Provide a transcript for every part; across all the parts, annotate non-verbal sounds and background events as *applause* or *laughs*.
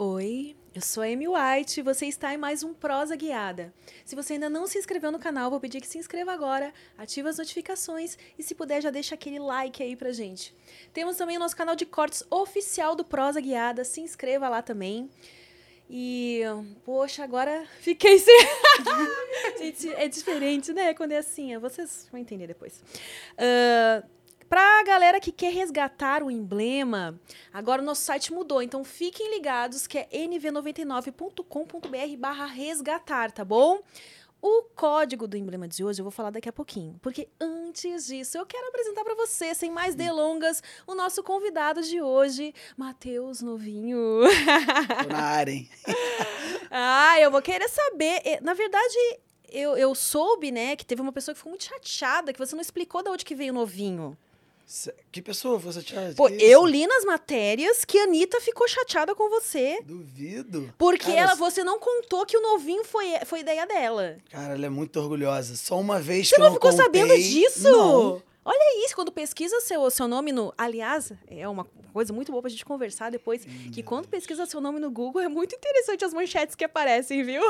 Oi, eu sou a Amy White e você está em mais um Prosa Guiada. Se você ainda não se inscreveu no canal, vou pedir que se inscreva agora, ative as notificações e se puder já deixa aquele like aí pra gente. Temos também o nosso canal de cortes oficial do Prosa Guiada, se inscreva lá também. E, poxa, agora *laughs* fiquei sem. *laughs* gente, é diferente, né? Quando é assim, vocês vão entender depois. Uh, Pra galera que quer resgatar o emblema, agora o nosso site mudou, então fiquem ligados que é nv99.com.br barra resgatar, tá bom? O código do emblema de hoje eu vou falar daqui a pouquinho, porque antes disso eu quero apresentar para você, sem mais delongas, o nosso convidado de hoje, Matheus Novinho. Tô na área, hein? *laughs* ah, eu vou querer saber. Na verdade, eu, eu soube, né, que teve uma pessoa que ficou muito chateada, que você não explicou de onde que veio o novinho. Que pessoa você chateada? Pô, eu li nas matérias que a Anitta ficou chateada com você. Duvido. Porque cara, ela, você não contou que o novinho foi, foi ideia dela. Cara, ela é muito orgulhosa. Só uma vez você que não eu não ficou contei... sabendo disso? Não. Olha isso, quando pesquisa seu, seu nome no. Aliás, é uma coisa muito boa pra gente conversar depois. Que quando pesquisa seu nome no Google, é muito interessante as manchetes que aparecem, viu?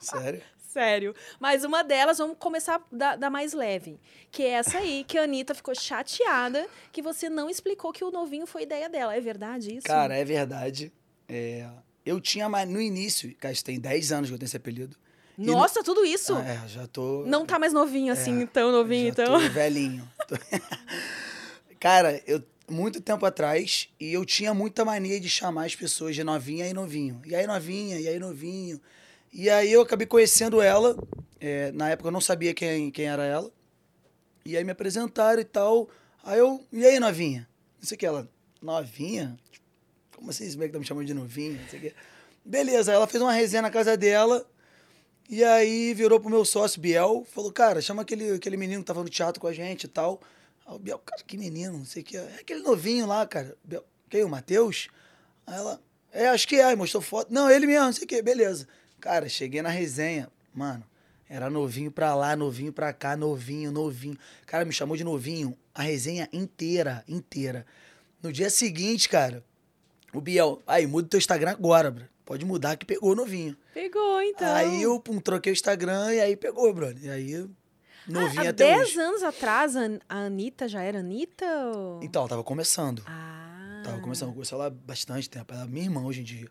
Sério? *laughs* Sério. Mas uma delas, vamos começar da, da, mais leve. Que é essa aí, que a Anitta ficou chateada que você não explicou que o novinho foi ideia dela. É verdade isso? Cara, é verdade. É, eu tinha. No início, cara, tem 10 anos que eu tenho esse apelido. Nossa, no... tudo isso? Ah, é, já tô. Não tá mais novinho é, assim, tão novinho, então. Tô velhinho. *laughs* cara, eu. Muito tempo atrás, e eu tinha muita mania de chamar as pessoas de novinha e novinho. E aí, novinha, e aí, novinho. E aí eu acabei conhecendo ela. É, na época eu não sabia quem, quem era ela. E aí me apresentaram e tal. Aí eu, e aí, novinha? Não sei o que, ela, novinha? Como assim, esse moleque tá me chamando de novinha? Não sei o que. Beleza, ela fez uma resenha na casa dela. E aí virou pro meu sócio, Biel, falou, cara, chama aquele, aquele menino que tava no teatro com a gente e tal. Aí o Biel, cara, que menino, não sei o que. É aquele novinho lá, cara. Biel, quem, o Matheus? Aí ela, é, acho que é, aí mostrou foto. Não, ele mesmo, não sei o que, beleza. Cara, cheguei na resenha, mano, era novinho pra lá, novinho pra cá, novinho, novinho. Cara, me chamou de novinho a resenha inteira, inteira. No dia seguinte, cara, o Biel, aí, muda o teu Instagram agora, bro. Pode mudar que pegou novinho. Pegou, então. Aí eu pum, troquei o Instagram e aí pegou, brother. E aí, novinho ah, até dez hoje. anos atrás, a Anitta já era Anitta? Ou... Então, tava começando. Ah. Tava começando, conheci ela há bastante tempo. Ela é minha irmã hoje em dia.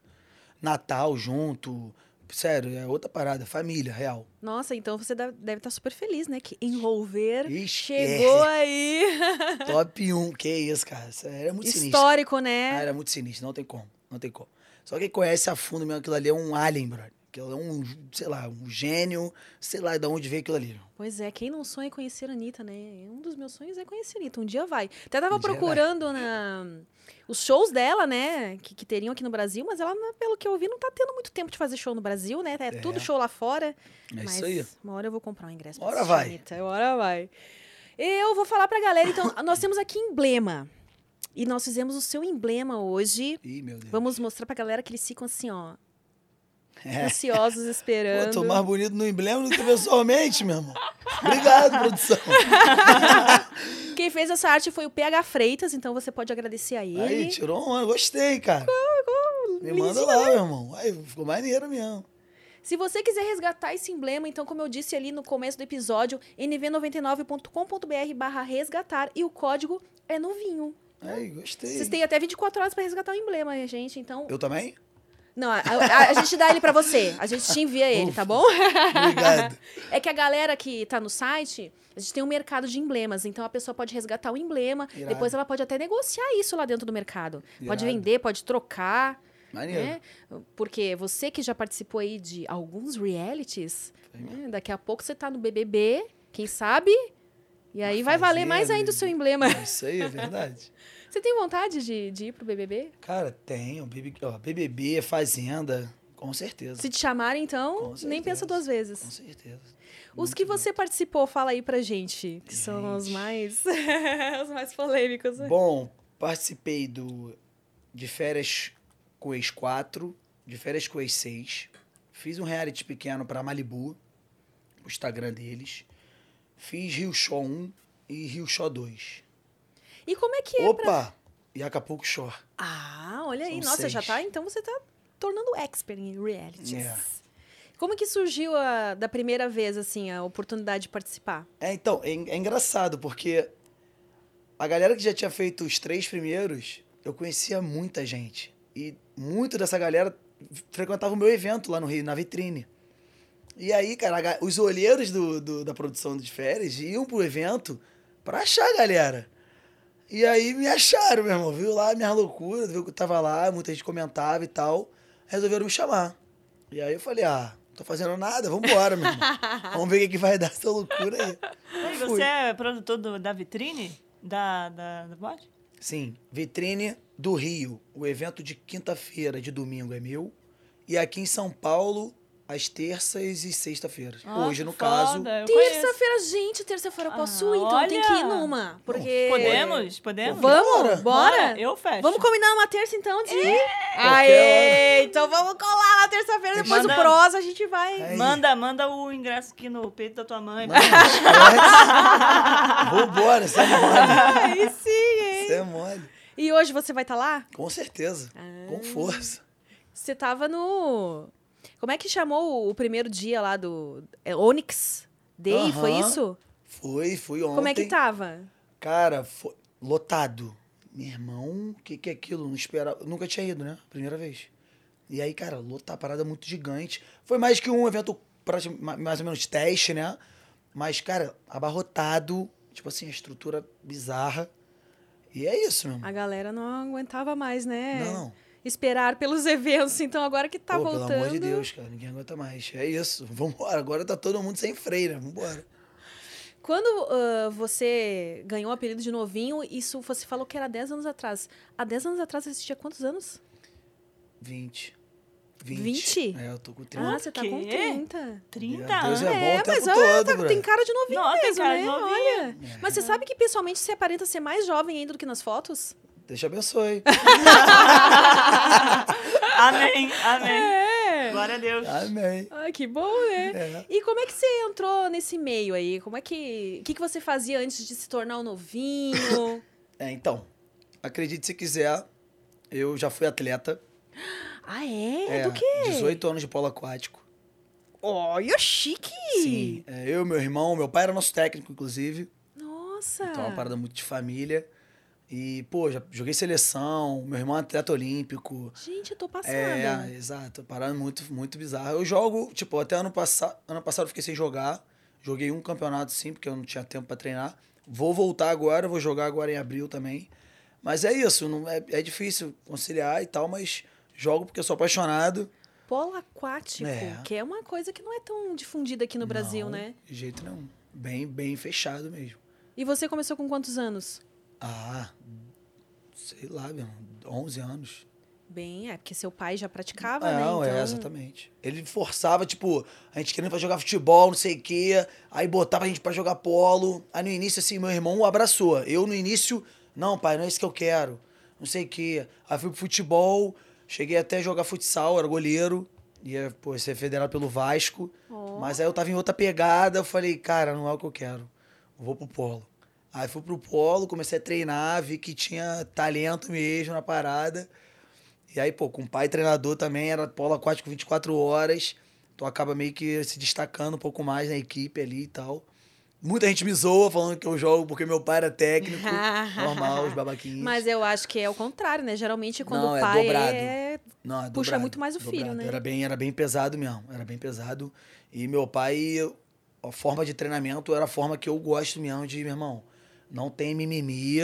Natal junto, Sério, é outra parada, família, real. Nossa, então você deve estar super feliz, né? Que envolver Ixi, chegou é. aí. *laughs* Top 1, que isso, cara. Era muito sinistro. Histórico, né? Ah, era muito sinistro, não tem como, não tem como. Só quem conhece a fundo mesmo, aquilo ali é um alien, brother. Aquilo é um, sei lá, um gênio, sei lá de onde veio aquilo ali. Pois é, quem não sonha conhecer a Anitta, né? Um dos meus sonhos é conhecer a Anitta. Um dia vai. Até tava um procurando na os shows dela, né, que, que, teriam aqui no Brasil, mas ela, pelo que eu vi, não tá tendo muito tempo de fazer show no Brasil, né? É, é. tudo show lá fora. É mas isso aí. Uma hora eu vou comprar um ingresso. Uma hora vai. Anitta. Hora vai. Eu vou falar pra galera, então, *laughs* nós temos aqui emblema. E nós fizemos o seu emblema hoje. Ih, meu Deus. Vamos mostrar pra galera que eles ficam assim, ó. É. Ansiosos esperando. Pô, tô mais bonito no emblema do que pessoalmente, meu irmão. Obrigado, produção. *laughs* Quem fez essa arte foi o PH Freitas, então você pode agradecer a ele. Aí, tirou um, gostei, cara. Ficou, ficou Me manda lá, né? meu irmão. Aí, ficou maneiro mesmo. Se você quiser resgatar esse emblema, então, como eu disse ali no começo do episódio, nv99.com.br barra resgatar e o código é novinho. Aí, gostei. Vocês têm até 24 horas para resgatar o emblema, gente, então... Eu também? Não, a, a, a, gente dá ele para você. A gente te envia ele, Ufa. tá bom? Obrigado. *laughs* É que a galera que tá no site, a gente tem um mercado de emblemas. Então a pessoa pode resgatar o emblema, Irado. depois ela pode até negociar isso lá dentro do mercado. Pode Irado. vender, pode trocar. Maneiro. Né? Porque você que já participou aí de alguns realities, né? daqui a pouco você tá no BBB, quem sabe E aí vai valer mais ainda o seu emblema. Isso aí, é verdade. *laughs* Você tem vontade de, de ir pro BBB? Cara, tenho. BBB, Fazenda, com certeza. Se te chamarem, então, nem pensa duas vezes. Com certeza. Os que você participou, fala aí pra gente, que são os Gente. mais *laughs* os mais polêmicos. Bom, participei do de férias com ex 4, de férias com ex 6. Fiz um reality pequeno pra Malibu, o Instagram deles. Fiz Rio Show 1 e Rio Show 2. E como é que é pra... Opa! E Acapulco Shore. Ah, olha aí. São Nossa, já seis. tá... Então você tá tornando expert em realities. É. Como que surgiu a, da primeira vez, assim, a oportunidade de participar? É, então, é, é engraçado, porque a galera que já tinha feito os três primeiros, eu conhecia muita gente. E muito dessa galera frequentava o meu evento lá no Rio, na vitrine. E aí, cara, os olheiros do, do- da produção de férias iam pro evento pra achar a galera. E aí me acharam, meu irmão. Viu lá minha loucura, viu que eu tava lá, muita gente comentava e tal. Resolveram me chamar. E aí eu falei, ah, não tô fazendo nada, vambora, meu irmão. *laughs* Vamos ver o que, que vai dar essa loucura aí. Fui. você é produtor do- da vitrine? Da, da, da boate? Sim, vitrine do Rio. O evento de quinta-feira, de domingo é meu. E aqui em São Paulo, às terças e sexta-feiras. Ah, Hoje, no caso. foda, conheço. Terça-feira, gente, terça-feira eu posso Ah, ir, então tem que ir numa. Porque... Podemos? Podemos? Vamos? Bora. Bora? Eu fecho. Vamos combinar uma terça, então, de... Qualquer Aê! Então vamos colar na terça-feira, depois Manda- o prosa a gente vai... Aí. Manda, manda o ingresso aqui no peito da tua mãe. Vambora, você é mole. Aí sim, hein? Você é mole. E hoje você vai estar lá? Com certeza. Ah. Com força. Você tava no... Como é que chamou o primeiro dia lá do... É Onyx Day, foi Aham. isso? Fui, fui ontem. Como é que tava? Cara, foi lotado. Meu irmão, o que, que é aquilo? Não esperava. Nunca tinha ido, né? Primeira vez. E aí, cara, lotar parada muito gigante. Foi mais que um evento mais ou menos teste, né? Mas, cara, abarrotado. Tipo assim, a estrutura bizarra. E é isso, meu irmão. A galera não aguentava mais, né? Não. Esperar pelos *laughs* eventos, então agora que tá Pô, voltando... pelo amor de Deus, cara. Ninguém aguenta mais. É isso. Vambora. Agora tá todo mundo sem freio, né? Vambora. Quando ah, você ganhou o apelido de novinho, isso você falou que era 10 anos atrás. Há 10 anos atrás você tinha quantos anos? 20. 20? É, eu tô com 30. Ah, você tá com quê? 30. 30 Meu Deus, anos. é bom É, o tempo mas olha, todo, tá- tem cara de novinho Não, tem mesmo, cara né? de novinho. Olha. Mas você sabe que pessoalmente você aparenta ser mais jovem ainda do que nas fotos? Deus te abençoe. *laughs* Amém, amém. É. Glória a Deus. Amém. Ai, que bom, né? É. E como é que você entrou nesse meio aí? Como é que... O que, que você fazia antes de se tornar um novinho? É, então, acredite se quiser, eu já fui atleta. *gasps* ah, é? É, Do quê? 18 anos de polo aquático. Olha, chique! Sim. É, eu e meu irmão, meu pai era nosso técnico, inclusive. Nossa! Então é uma parada muito de família. E, pô, já joguei seleção, meu irmão é atleta olímpico. Gente, eu tô passada. É, exato. Parada muito, muito bizarra. Eu jogo, tipo, até ano passado. Ano passado eu fiquei sem jogar. Joguei um campeonato sim, porque eu não tinha tempo pra treinar. Vou voltar agora, vou jogar agora em abril também. Mas é isso, não, é, é difícil conciliar e tal, mas jogo porque eu sou apaixonado. Polo aquático, É. que é uma coisa que não é tão difundida aqui no Brasil, Não, né? De jeito nenhum. Bem, bem fechado mesmo. E você começou com quantos anos? Ah, sei lá, meu, 11 anos. Bem, é porque seu pai já praticava, né? Não, Então, é, exatamente. Ele forçava, tipo, a gente querendo pra jogar futebol, não sei o quê. Aí botava a gente pra jogar polo. Aí no início, assim, meu irmão o abraçou. Eu no início, não, pai, não é isso que eu quero. Não sei o quê. Aí fui pro futebol, cheguei até a jogar futsal, era goleiro. Ia, pô, ser federado pelo Vasco. Ó. Mas aí eu tava em outra pegada, eu falei, cara, não é o que eu quero. Eu vou pro polo. Aí fui pro polo, comecei a treinar, vi que tinha talento mesmo na parada. E aí, pô, com pai treinador também, era polo aquático 24 horas. Tu acaba meio que se destacando um pouco mais na equipe ali e tal. Muita gente me zoa falando que eu jogo porque meu pai era técnico. *laughs* normal, os babaquinhos. Mas eu acho que é o contrário, né? Geralmente quando Não, o é pai dobrado. é... Não, é puxa dobrado, muito mais o filho, dobrado. né? Era bem, era bem pesado mesmo, era bem pesado. E meu pai, a forma de treinamento era a forma que eu gosto mesmo de, meu irmão, não tem mimimi,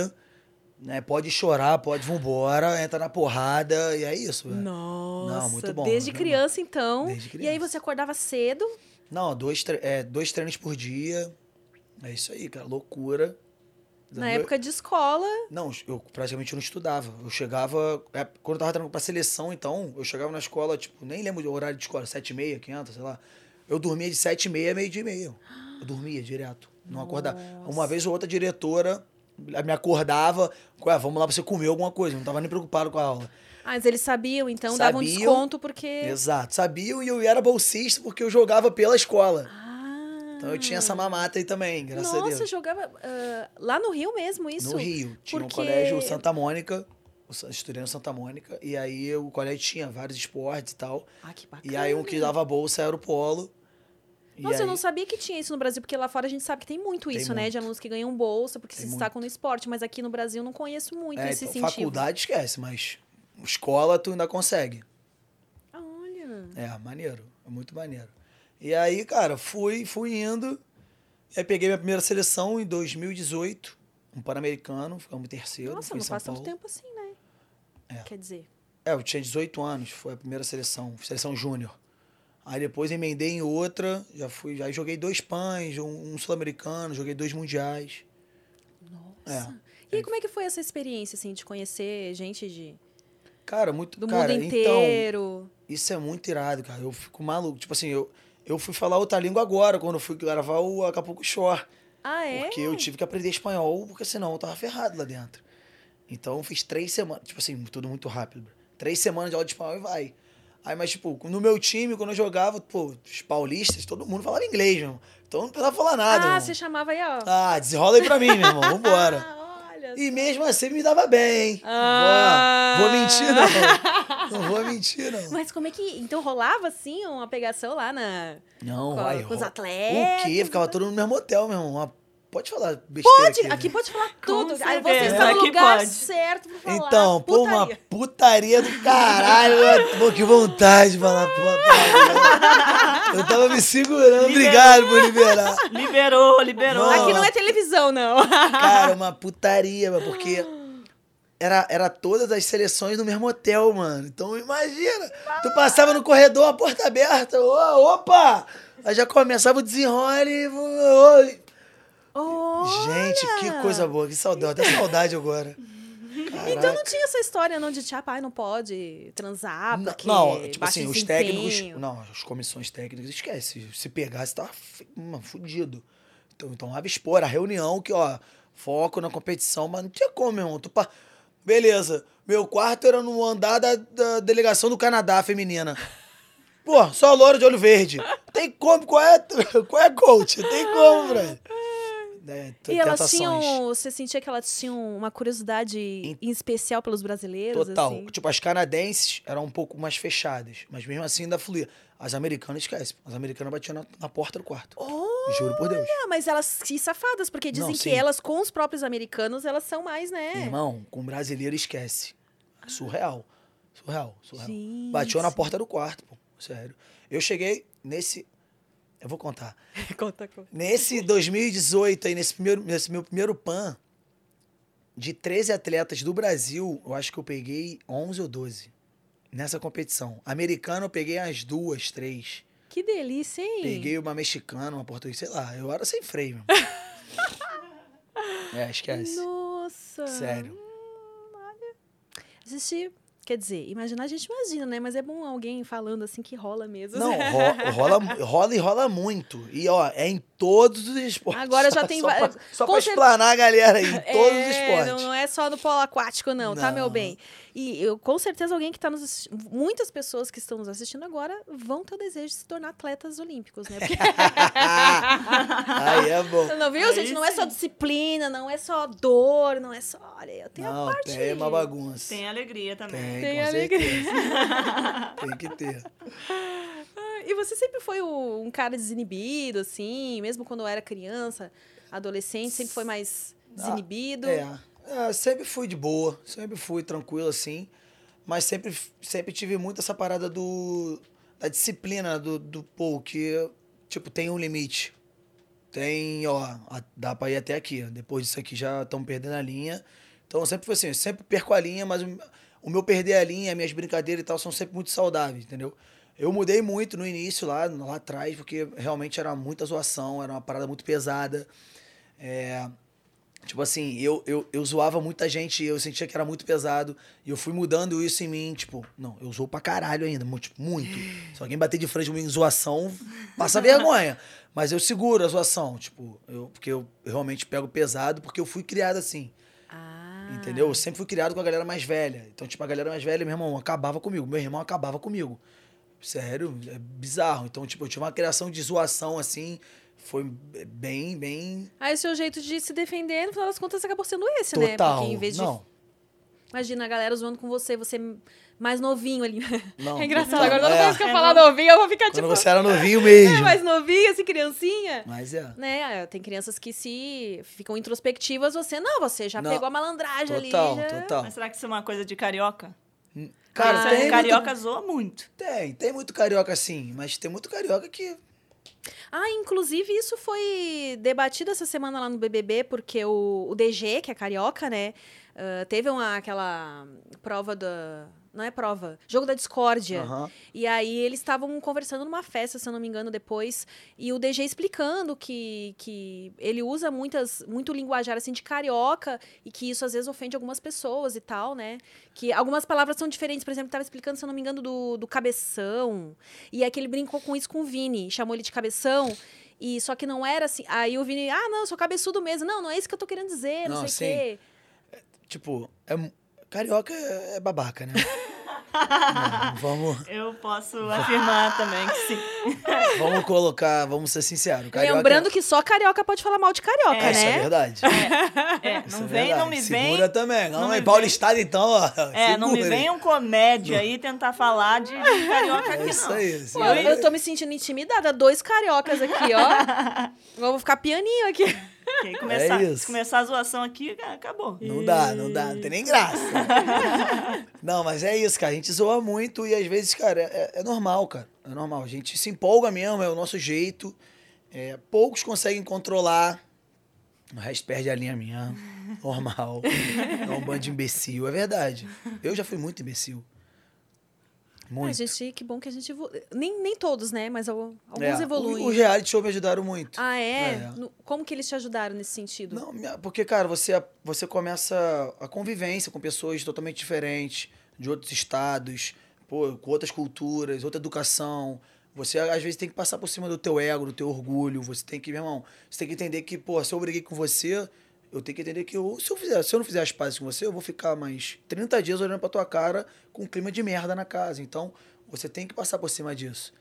né? Pode chorar, pode vambora, entra na porrada, e é isso. velho. Nossa, Não, muito bom, desde muito criança, então. Desde E aí criança. você acordava cedo. Não, dois, tre- é, dois treinos por dia, É isso aí, cara. Loucura. Na época de escola. Não, eu praticamente não estudava. Eu chegava. é, Quando eu tava treinando pra seleção, então, eu chegava na escola, tipo, nem lembro do horário de escola, sete e meia, 500, sei lá. Eu dormia de sete e meia a meio-dia e meio. Eu dormia direto. Não acordava. Uma vez ou outra diretora me acordava, ué, vamos lá pra você comer alguma coisa. Não tava nem preocupado com a aula. Ah, mas eles sabiam, então davam um Sabiam. desconto porque. Exato. Sabiam e eu era bolsista porque eu jogava pela escola. Ah. Então eu tinha essa mamata aí também, graças a Nossa, Deus. jogava ah, lá no Rio mesmo isso? No Rio. Tinha um Porque- colégio Santa Mônica. Estudei no Santa Mônica. E aí o colégio tinha vários esportes e tal. Ah, que bacana. E aí um que dava bolsa era o polo. Nossa, eu aí- não sabia que tinha isso no Brasil, porque lá fora a gente sabe que tem muito Tem isso, né? De muito. alunos que ganham bolsa porque Tem se destacam no esporte, mas aqui no Brasil eu não conheço muito É, esse então, incentivo. faculdade esquece, mas escola tu ainda consegue. Olha. É, maneiro. É muito maneiro. E aí, cara, fui, fui indo. Aí peguei minha primeira seleção em 2018. Um Pan-Americano, ficamos terceiro. Nossa, não São faz tanto Paulo. tempo assim, né? É. Quer dizer. É, eu tinha 18 anos, foi a primeira seleção, seleção júnior. Aí depois emendei em outra, já fui, aí joguei dois pães, um, um sul-americano, joguei dois mundiais. Nossa. É. E como é que foi essa experiência, assim, de conhecer gente de, Cara, muito do cara, mundo então, inteiro? isso é muito irado, cara. Eu fico maluco. Tipo assim, eu, eu fui falar outra língua agora, quando eu fui gravar o Acapulco Shore. ah, é? Porque eu tive que aprender espanhol, porque senão eu tava ferrado lá dentro. Então eu fiz três semanas, tipo assim, tudo muito rápido. Três semanas de aula de espanhol e vai. Aí, mas, tipo, no meu time, quando eu jogava, pô, os paulistas, todo mundo falava inglês, meu irmão. Então não precisava falar nada. ah, irmão. você chamava aí, ó. Ah, desenrola aí pra mim, meu irmão. Vambora. *laughs* Olha E mesmo assim me dava bem, hein? Ah. Vou, vou mentir, não. *laughs* Não vou mentir, não. Mas como é que. Então rolava assim uma pegação lá na. Não, com, vai. com os atletas? O quê? Ficava todo mundo no mesmo hotel, meu irmão. Uma- Pode falar besteira Pode, aqui, aqui né? pode falar tudo. Aí você está no aqui lugar pode. certo pra falar. Então, pô, uma putaria. do caralho. Pô, que vontade de falar putaria. Eu tava me segurando. Obrigado por liberar. Liberou, liberou. Não. Aqui não é televisão, não. Cara, uma putaria, mano, porque era, era todas as seleções no mesmo hotel, mano. Então imagina, tu passava no corredor, a porta aberta, ô, opa! Aí já começava o desenrole. ô, ô. Gente, que coisa boa, que saudade, até saudade agora. *laughs* Então não tinha essa história não de tipo, ah, pai, não pode transar, Não, porque não, tipo baixo assim, os técnicos. Não, as comissões técnicas, esquece. Se pegasse, tava mano, fudido. Então, então tava expor a reunião que, ó, foco na competição, mas não tinha como, meu irmão. Tu pa... Beleza, meu quarto era no andar da, da delegação do Canadá feminina. Pô, só louro de olho verde. Tem como, qual é, *laughs* qual é coach? Tem como, velho. É, E elas tinham. Você sentia que elas tinham uma curiosidade em especial pelos brasileiros? Total. assim? Tipo, as canadenses eram um pouco mais fechadas, mas mesmo assim ainda fluía. As americanas, esquece. As americanas batiam na, na porta do quarto. Juro por Deus. Ah, mas elas se safadas, porque dizem Não, que elas, com os próprios americanos, elas são mais, né? Irmão, com brasileiro esquece. Surreal. Surreal. Surreal. Gente. Bateu na porta do quarto, pô. Sério. Eu cheguei nesse. Eu vou contar. *laughs* conta, conta. Nesse 2018 aí, nesse, primeiro, nesse meu primeiro PAN, de 13 atletas do Brasil, eu acho que eu peguei 11 ou 12 nessa competição. Americano eu peguei as duas, três. Que delícia, hein? Peguei uma mexicana, uma portuguesa, sei lá. Eu era sem freio, meu. *laughs* é, esquece. Nossa. Sério. Existe. Quer dizer, imaginar a gente imagina, né? Mas é bom alguém falando assim que rola mesmo. Não, *laughs* ro- rola, rola e rola muito. E, ó, é em todos os esportes. Agora já *laughs* tem Só, pra, só pra explanar a galera aí, em todos os É, esportes. Não, não é só no polo aquático, não, tá, meu Não. bem? E eu, com certeza alguém que está nos assistindo, muitas pessoas que estão nos assistindo agora vão ter o desejo de se tornar atletas olímpicos, né? Porque- *laughs* Aí é bom. não viu, Aí gente? Não é só sim. disciplina, não é só dor, não é só. Olha, eu tenho a Não, parte. tem uma bagunça. Tem alegria também. Tem, Tem com alegria. certeza. tem que ter. *laughs* E você sempre foi um cara desinibido, assim, mesmo quando eu era criança, adolescente, sempre foi mais desinibido. É, é, sempre fui de boa, sempre fui tranquilo assim, mas sempre, sempre tive muito essa parada do da disciplina do, do pô, que tipo tem um limite. Tem, ó, dá pra ir até aqui. Depois disso aqui já estão perdendo a linha. Então sempre foi assim, sempre perco a linha, mas o, o meu perder a linha, minhas brincadeiras e tal são sempre muito saudáveis, entendeu? Eu mudei muito no início lá, lá atrás, porque realmente era muita zoação, era uma parada muito pesada. É, tipo assim, eu, eu, eu zoava muita gente, eu sentia que era muito pesado. E eu fui mudando isso em mim, tipo, não, eu zoo pra caralho ainda, muito. Tipo, muito. Se alguém bater de frente em zoação, passa vergonha. Mas eu seguro a zoação, tipo, eu, porque eu realmente pego pesado, porque eu fui criado assim. Ah. Entendeu? Eu sempre fui criado com a galera mais velha. Então, tipo, a galera mais velha, meu irmão, acabava comigo. Meu irmão acabava comigo. Sério, é bizarro. Então, tipo, eu tive uma criação de zoação, assim, foi bem, bem... Aí o seu jeito de se defender, no final das contas, acabou sendo esse, né? Total. Porque em vez de. Não, Imagina a galera zoando com você, você mais novinho ali. *laughs* não. é engraçado. total. Agora, toda É, vez que eu falar novinho, eu vou ficar Quando tipo. você era novinho *laughs* É, mesmo. mais novinho, assim, criancinha. Mas é. Né? Tem crianças que se ficam introspectivas, você não, você já Não. pegou a malandragem Total, ali. Já... total. Mas será que isso é uma coisa de carioca? Cara, Ah, tem carioca muito, zoa muito. tem, tem muito carioca sim, mas tem muito carioca que Ah, inclusive isso foi debatido essa semana lá no BBB, porque o, o DG, que é carioca, né, ah, teve uma, aquela prova da... Não é prova, jogo da discórdia. Aham. E aí eles estavam conversando numa festa, se eu não me engano, depois, e o DG explicando que, que ele usa muitas, muito linguajar assim de carioca e que isso às vezes ofende algumas pessoas e tal, né? Que algumas palavras são diferentes, por exemplo, estava explicando, se eu não me engano, do, do cabeção. E é que ele brincou com isso com o Vini, chamou ele de cabeção. E só que não era assim. Aí o Vini, ah, não, sou cabeçudo mesmo. Não, não é isso que eu tô querendo dizer, não, Não, sei o quê. Tipo, é, carioca é, é babaca, né? *laughs* Não, *laughs* vamos, Eu posso afirmar também que sim. *laughs* vamos colocar, vamos ser sinceros. Carioca Lembrando que só carioca pode falar mal de carioca, é, isso é né? *laughs* verdade. É, Isso não é vem, verdade. não me vem. Segura também. Não, não é me paulistano, então, ó. É, não me segura. vem um comédia aí tentar falar de, de carioca aqui, É isso não. aí. Pô, segura. eu tô me sentindo intimidada. Dois cariocas aqui, ó. Eu vou ficar pianinho aqui. *laughs* Porque começar, É começar a zoação aqui, ah, acabou. Não dá, não dá, não tem nem graça. *laughs* não, mas é isso, cara. A gente zoa muito e às vezes, cara, é, é normal, cara. É normal. A gente se empolga mesmo, é o nosso jeito. É, poucos conseguem controlar. O resto perde a linha minha. Normal. *laughs* É um bando de imbecil. É verdade. Eu já fui muito imbecil. A Muito. gente, que bom que a gente evolu... nem, nem todos, né? Mas al- alguns É, evoluem. o- Os reality show me ajudaram muito. Ah, é? É. No- Como que eles te ajudaram nesse sentido? Não, porque, cara, você, você começa a convivência com pessoas totalmente diferentes, de outros estados, pô, com outras culturas, outra educação. Você, às vezes, tem que passar por cima do teu ego, do teu orgulho. Você tem que, meu irmão, você tem que entender que, pô, se eu briguei com você, eu tenho que entender que eu, se, eu fizer, se eu não fizer as pazes com você, eu vou ficar mais 30 dias olhando pra tua cara com um clima de merda na casa. Então, você tem que passar por cima disso.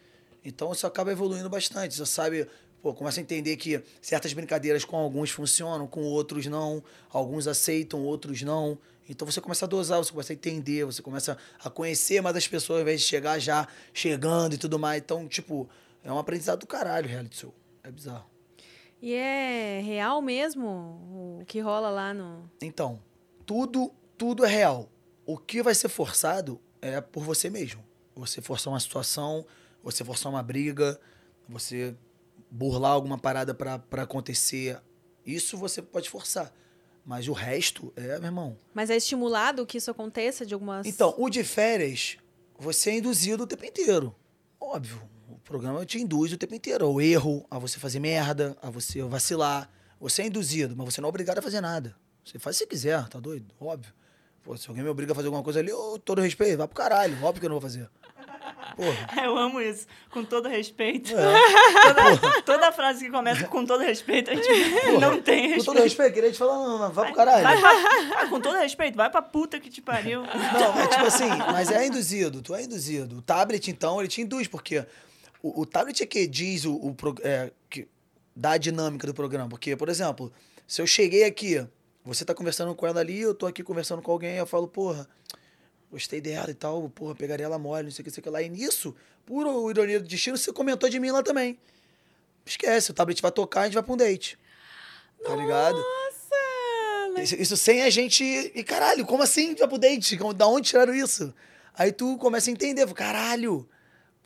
Então isso acaba evoluindo bastante. Você sabe, pô, começa a entender que certas brincadeiras com alguns funcionam, com outros não. Alguns aceitam, outros não. Então você começa a dosar, você começa a entender, você começa a conhecer mais as pessoas ao invés de chegar já chegando e tudo mais. Então, tipo, é um aprendizado do caralho, reality show. É bizarro. E é real mesmo o que rola lá no. Então, tudo, tudo é real. O que vai ser forçado é por você mesmo. Você forçar uma situação, você forçar uma briga, você burlar alguma parada pra acontecer. Isso você pode forçar. Mas o resto é, meu irmão. Mas é estimulado que isso aconteça de algumas. Então, o de férias, você é induzido o tempo inteiro. Óbvio. O programa te induz o tempo inteiro ao erro, a você fazer merda, a você vacilar. Você é induzido, mas você não é obrigado a fazer nada. Você faz se você quiser, tá doido? Óbvio. Pô, se alguém me obriga a fazer alguma coisa ali, eu, todo respeito, vai pro caralho. Óbvio que eu não vou fazer. Porra. *laughs* Eu amo isso, com todo respeito. É. Toda, toda frase que começa com todo respeito, a gente não tem Com respeito. todo respeito, queria te falar, não, não, vai pro caralho. Vai pra- ah, com todo respeito, vai pra puta que te pariu. Não, mas tipo assim, mas é induzido, tu é induzido. O tablet, então, ele te induz, porque o, o tablet é que diz o, o é, que dá a dinâmica do programa. Porque, por exemplo, se eu cheguei aqui, você tá conversando com ela ali, eu tô aqui conversando com alguém, eu falo, porra, gostei dela e tal, porra, pegaria ela mole, não sei o que, não sei o que lá. E nisso, por ironia do destino, você comentou de mim lá também. Esquece, o tablet vai tocar, a gente vai pra um date. Tá ligado? Nossa! Isso, isso sem a gente. E caralho, como assim vai pro date? Da onde tiraram isso? Aí tu começa a entender, caralho,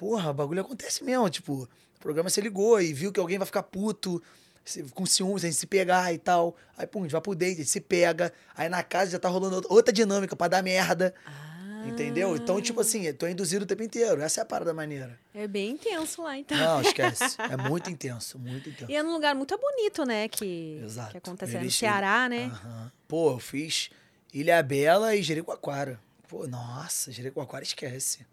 porra, o bagulho acontece mesmo. Tipo, o programa se ligou e viu que alguém vai ficar puto, com ciúmes, a gente se pegar e tal. Aí, pum, a gente vai pro date, a gente se pega. Aí na casa já tá rolando outra dinâmica pra dar merda. Entendeu? Então, tipo assim, eu tô induzido o tempo inteiro. Essa é a parada maneira. É bem intenso lá, então. Não, esquece. *laughs* É muito intenso, muito intenso. E é num lugar muito bonito, né? Que, Exato. que acontece no Ceará, né? Aham. Pô, eu fiz Ilha Bela e Jericoacoara. Pô, nossa, Jericoacoara esquece.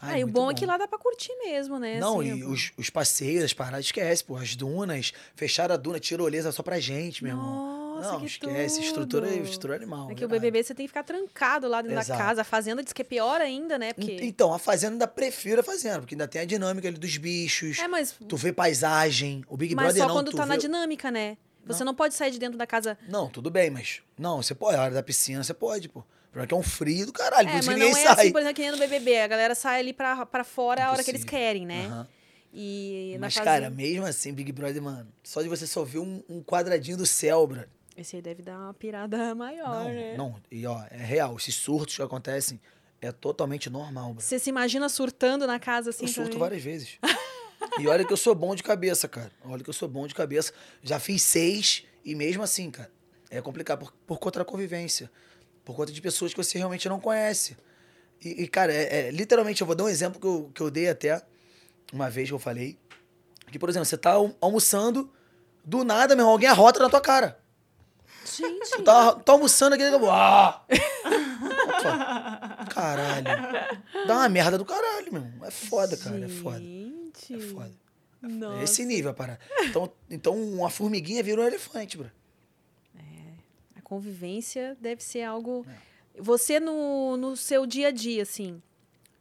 Ah, Ai, e o muito bom, é que lá dá pra curtir mesmo, né? Não, assim, e eu- os, os passeios, as paradas, esquece, pô. As dunas, fecharam a duna, tirolesa só pra gente, meu irmão. Nossa, Não, que esquece. Estrutura, tudo. estrutura animal. É que o verdade. BBB você tem que ficar trancado lá dentro Exato. da casa. A fazenda diz que é pior ainda, né? Porque... Então, a fazenda ainda prefiro a fazenda, porque ainda tem a dinâmica ali dos bichos. É, mas, Tu vê paisagem. O Big mas Brother só não, quando tu tá na vê... dinâmica, né? Você não. pode sair de dentro da casa. Não, tudo bem, mas. Não, você pode. A hora da piscina, você pode, pô. Problema é que é um frio do caralho, É, por mas isso não ninguém é sai. assim, por exemplo, que nem no BBB. A galera sai ali pra, pra fora a hora que eles querem, né? Aham. E Mas, fazenda... cara, mesmo assim, Big Brother, mano, só de você só ver um, um quadradinho do céu, bro. Esse aí deve dar uma pirada *laughs* maior, Não, né? não. E, ó, é real. Esses surtos que acontecem é totalmente normal, bro. Você se imagina surtando na casa assim Eu surto também? várias vezes. *laughs* e olha que eu sou bom de cabeça, cara. Olha que eu sou bom de cabeça. Já fiz seis e mesmo assim, cara, é complicado por, por conta da convivência. Por conta de pessoas que você realmente não conhece. E, e, cara, é, é- literalmente, eu vou dar um exemplo que eu, que eu dei até uma vez que eu falei. Que, por exemplo, você tá al- almoçando, do nada, meu irmão, alguém arrota na tua cara. Gente, Tu tá, tá almoçando aqui, daqui ah! Caralho. Dá uma merda do caralho, meu. irmão. É foda, cara. É foda. Gente. É foda. Nossa. É esse nível a parada. Então, então uma formiguinha virou um elefante, bro. Convivência deve ser algo. É. Você, no, no seu dia a dia, assim,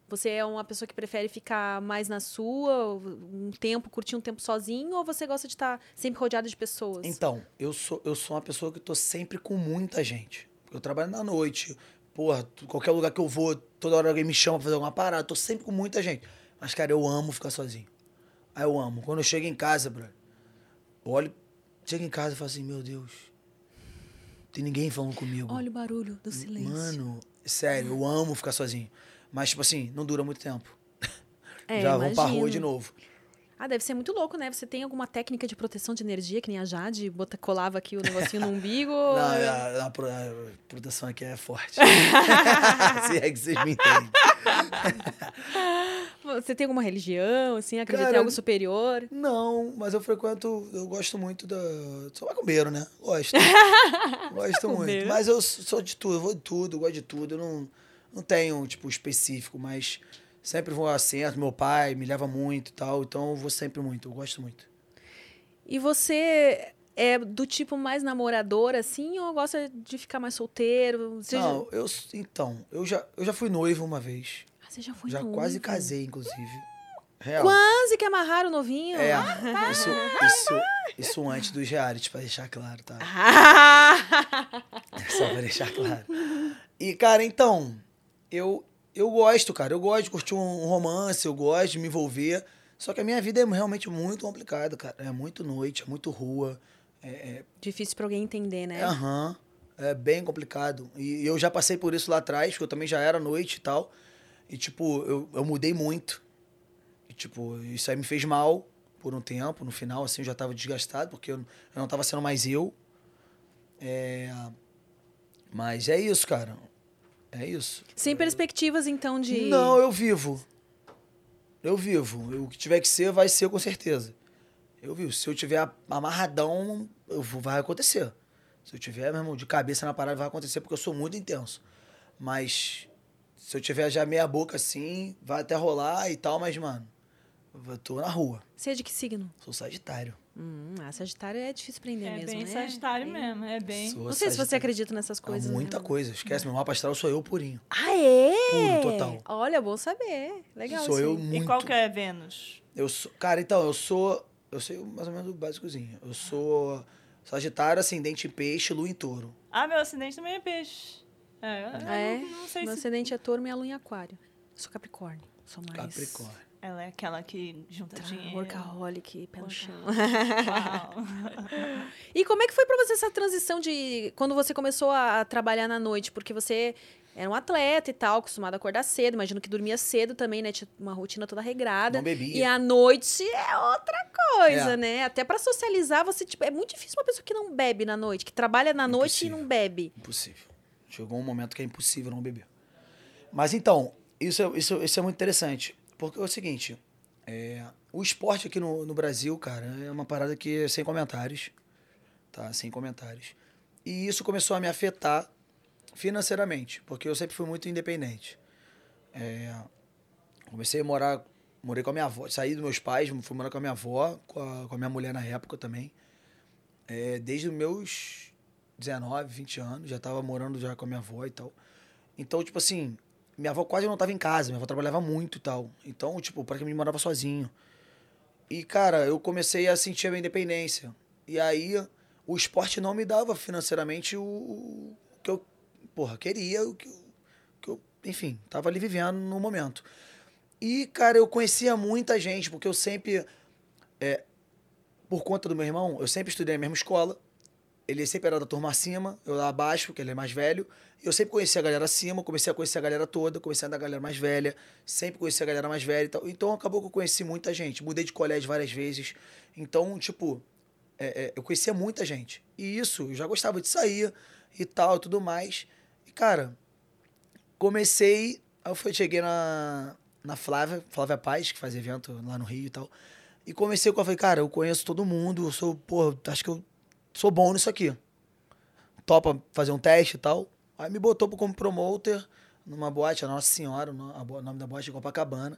você é uma pessoa que prefere ficar mais na sua, um tempo, curtir um tempo sozinho, ou você gosta de estar sempre rodeado de pessoas? Então, eu sou, eu sou uma pessoa que tô sempre com muita gente. Eu trabalho na noite. Porra, qualquer lugar que eu vou, toda hora alguém me chama pra fazer alguma parada. Tô sempre com muita gente. Mas, cara, eu amo ficar sozinho. Aí eu amo. Quando eu chego em casa, bro, eu olho, chego em casa e falo assim, meu Deus, tem ninguém falando comigo. Olha o barulho do silêncio. Mano, sério, eu amo ficar sozinho. Mas, tipo assim, não dura muito tempo. *laughs* É, Já vamos pra rua imagino. de novo. Ah, deve ser muito louco, né? Você tem alguma técnica de proteção de energia, que nem a Jade, bota, colava aqui o negocinho no umbigo? *laughs* Não, a, a pro- a proteção aqui é forte. *laughs* Se é que vocês me entendem. Você tem alguma religião, assim? Acredita em Cara, algo superior? Não, mas eu frequento, eu gosto muito da. Sou macumbeiro, né? Gosto. *laughs* gosto muito. Mas eu sou de tudo, eu vou de tudo, gosto de tudo. Eu não, não tenho, tipo, específico, mas sempre vou a centro. Meu pai me leva muito e tal, então eu vou sempre muito, eu gosto muito. E você é do tipo mais namorador, assim, ou gosta de ficar mais solteiro? Você já- Não, eu. Então, eu já, eu já fui noivo uma vez. Ah, você já foi já noivo? quase casei, inclusive. Real. Quase que amarraram o novinho. É, isso, isso, isso antes dos realities, pra deixar claro, tá? Ah! *laughs* Só pra deixar claro. E, cara, então, eu, eu gosto, cara. Eu gosto de curtir um romance, eu gosto de me envolver. Só que a minha vida é realmente muito complicada, cara. É muito noite, é muito rua. É, Difícil pra alguém entender, é, né? aham, é bem complicado. E eu já passei por isso lá atrás, porque eu também já era noite e tal. E, tipo, eu, eu mudei muito. E, tipo, isso aí me fez mal por um tempo. No final, assim, eu já tava desgastado, porque eu, eu não tava sendo mais eu. É... Mas é isso, cara. É isso. Sem perspectivas, então, de. Não, eu vivo. Eu vivo. O que tiver que ser, vai ser com certeza. Eu vivo. Se eu tiver amarradão, eu vou- vai acontecer. Se eu tiver, meu irmão, de cabeça na parada, vai acontecer, porque eu sou muito intenso. Mas se eu tiver já meia boca assim, vai até rolar e tal, mas, mano, eu tô na rua. Você é de que signo? Sou Sagitário. Hum, ah, Sagitário é difícil prender É mesmo, bem né? sagitário Bem- mesmo, é bem. Sou Não sei se você acredita nessas coisas. muita né? coisa. Esquece, meu mapa astral sou eu purinho. Ah, é? Puro, total. Olha, bom saber. Legal sou isso eu muito. E qual que é Vênus? Eu sou, cara, então, eu sou. Eu sei mais ou menos o básicozinho. Eu sou Sagitário, ascendente em peixe, lua em touro. Ah, meu acidente também é peixe. É, eu é? não, não sei Meu se ascendente é touro, minha lua em aquário. Eu sou capricórnio. Sou mais... Capricórnio. ela é aquela que junta Tá, dinheiro. workaholic, pé no chão. Uau. *laughs* E como é que foi pra você essa transição de quando você começou a trabalhar na noite? Porque você era um atleta e tal, acostumado a acordar cedo, imagino que dormia cedo também, né? Tinha uma rotina toda regrada. Não bebia. E à noite é outra coisa, É. né? Até pra socializar, você tipo, é muito difícil uma pessoa que não bebe na noite, que trabalha na noite e Impossível. não bebe. Impossível. Chegou um momento que é impossível não beber. Mas então, isso é, isso, isso é muito interessante. Porque é o seguinte, é, o esporte aqui no, no Brasil, cara, é uma parada que é sem comentários. Tá? Sem comentários. E isso começou a me afetar financeiramente, porque eu sempre fui muito independente. É, comecei a morar, morei com a minha avó, saí dos meus pais, fui morar com a minha avó, com a, com a minha mulher na época também. É, desde os meus 19, 20 anos, já tava morando já com a minha avó e tal. Então, tipo assim, minha avó quase não tava em casa, minha avó trabalhava muito e tal. Então, tipo, para que me morava sozinho. E, cara, eu comecei a sentir a minha independência. E aí, o esporte não me dava financeiramente o, o que eu, porra, queria, o que, eu- que eu, enfim, tava ali vivendo no momento. E, cara, eu conhecia muita gente, porque eu sempre, é, por conta do meu irmão, eu sempre estudei na mesma escola. Ele sempre era da turma acima, eu lá abaixo, porque ele é mais velho. Eu sempre conhecia a galera acima, comecei a conhecer a galera toda, comecei a andar a galera mais velha, sempre conheci a galera mais velha e tal. Então acabou que eu conheci muita gente. Mudei de colégio várias vezes. Então, tipo, é, é, eu conhecia muita gente. E isso, eu já gostava de sair e tal, tudo mais. E, cara, comecei. Aí eu fui, cheguei na, na Flávia, Flávia Paz, que faz evento lá no Rio e tal. E comecei com ela, falei, cara, eu conheço todo mundo, eu sou, pô, acho que eu sou bom nisso aqui. Topa fazer um teste e tal. Aí me botou como promoter numa boate, a Nossa Senhora, o nome da boate de Copacabana.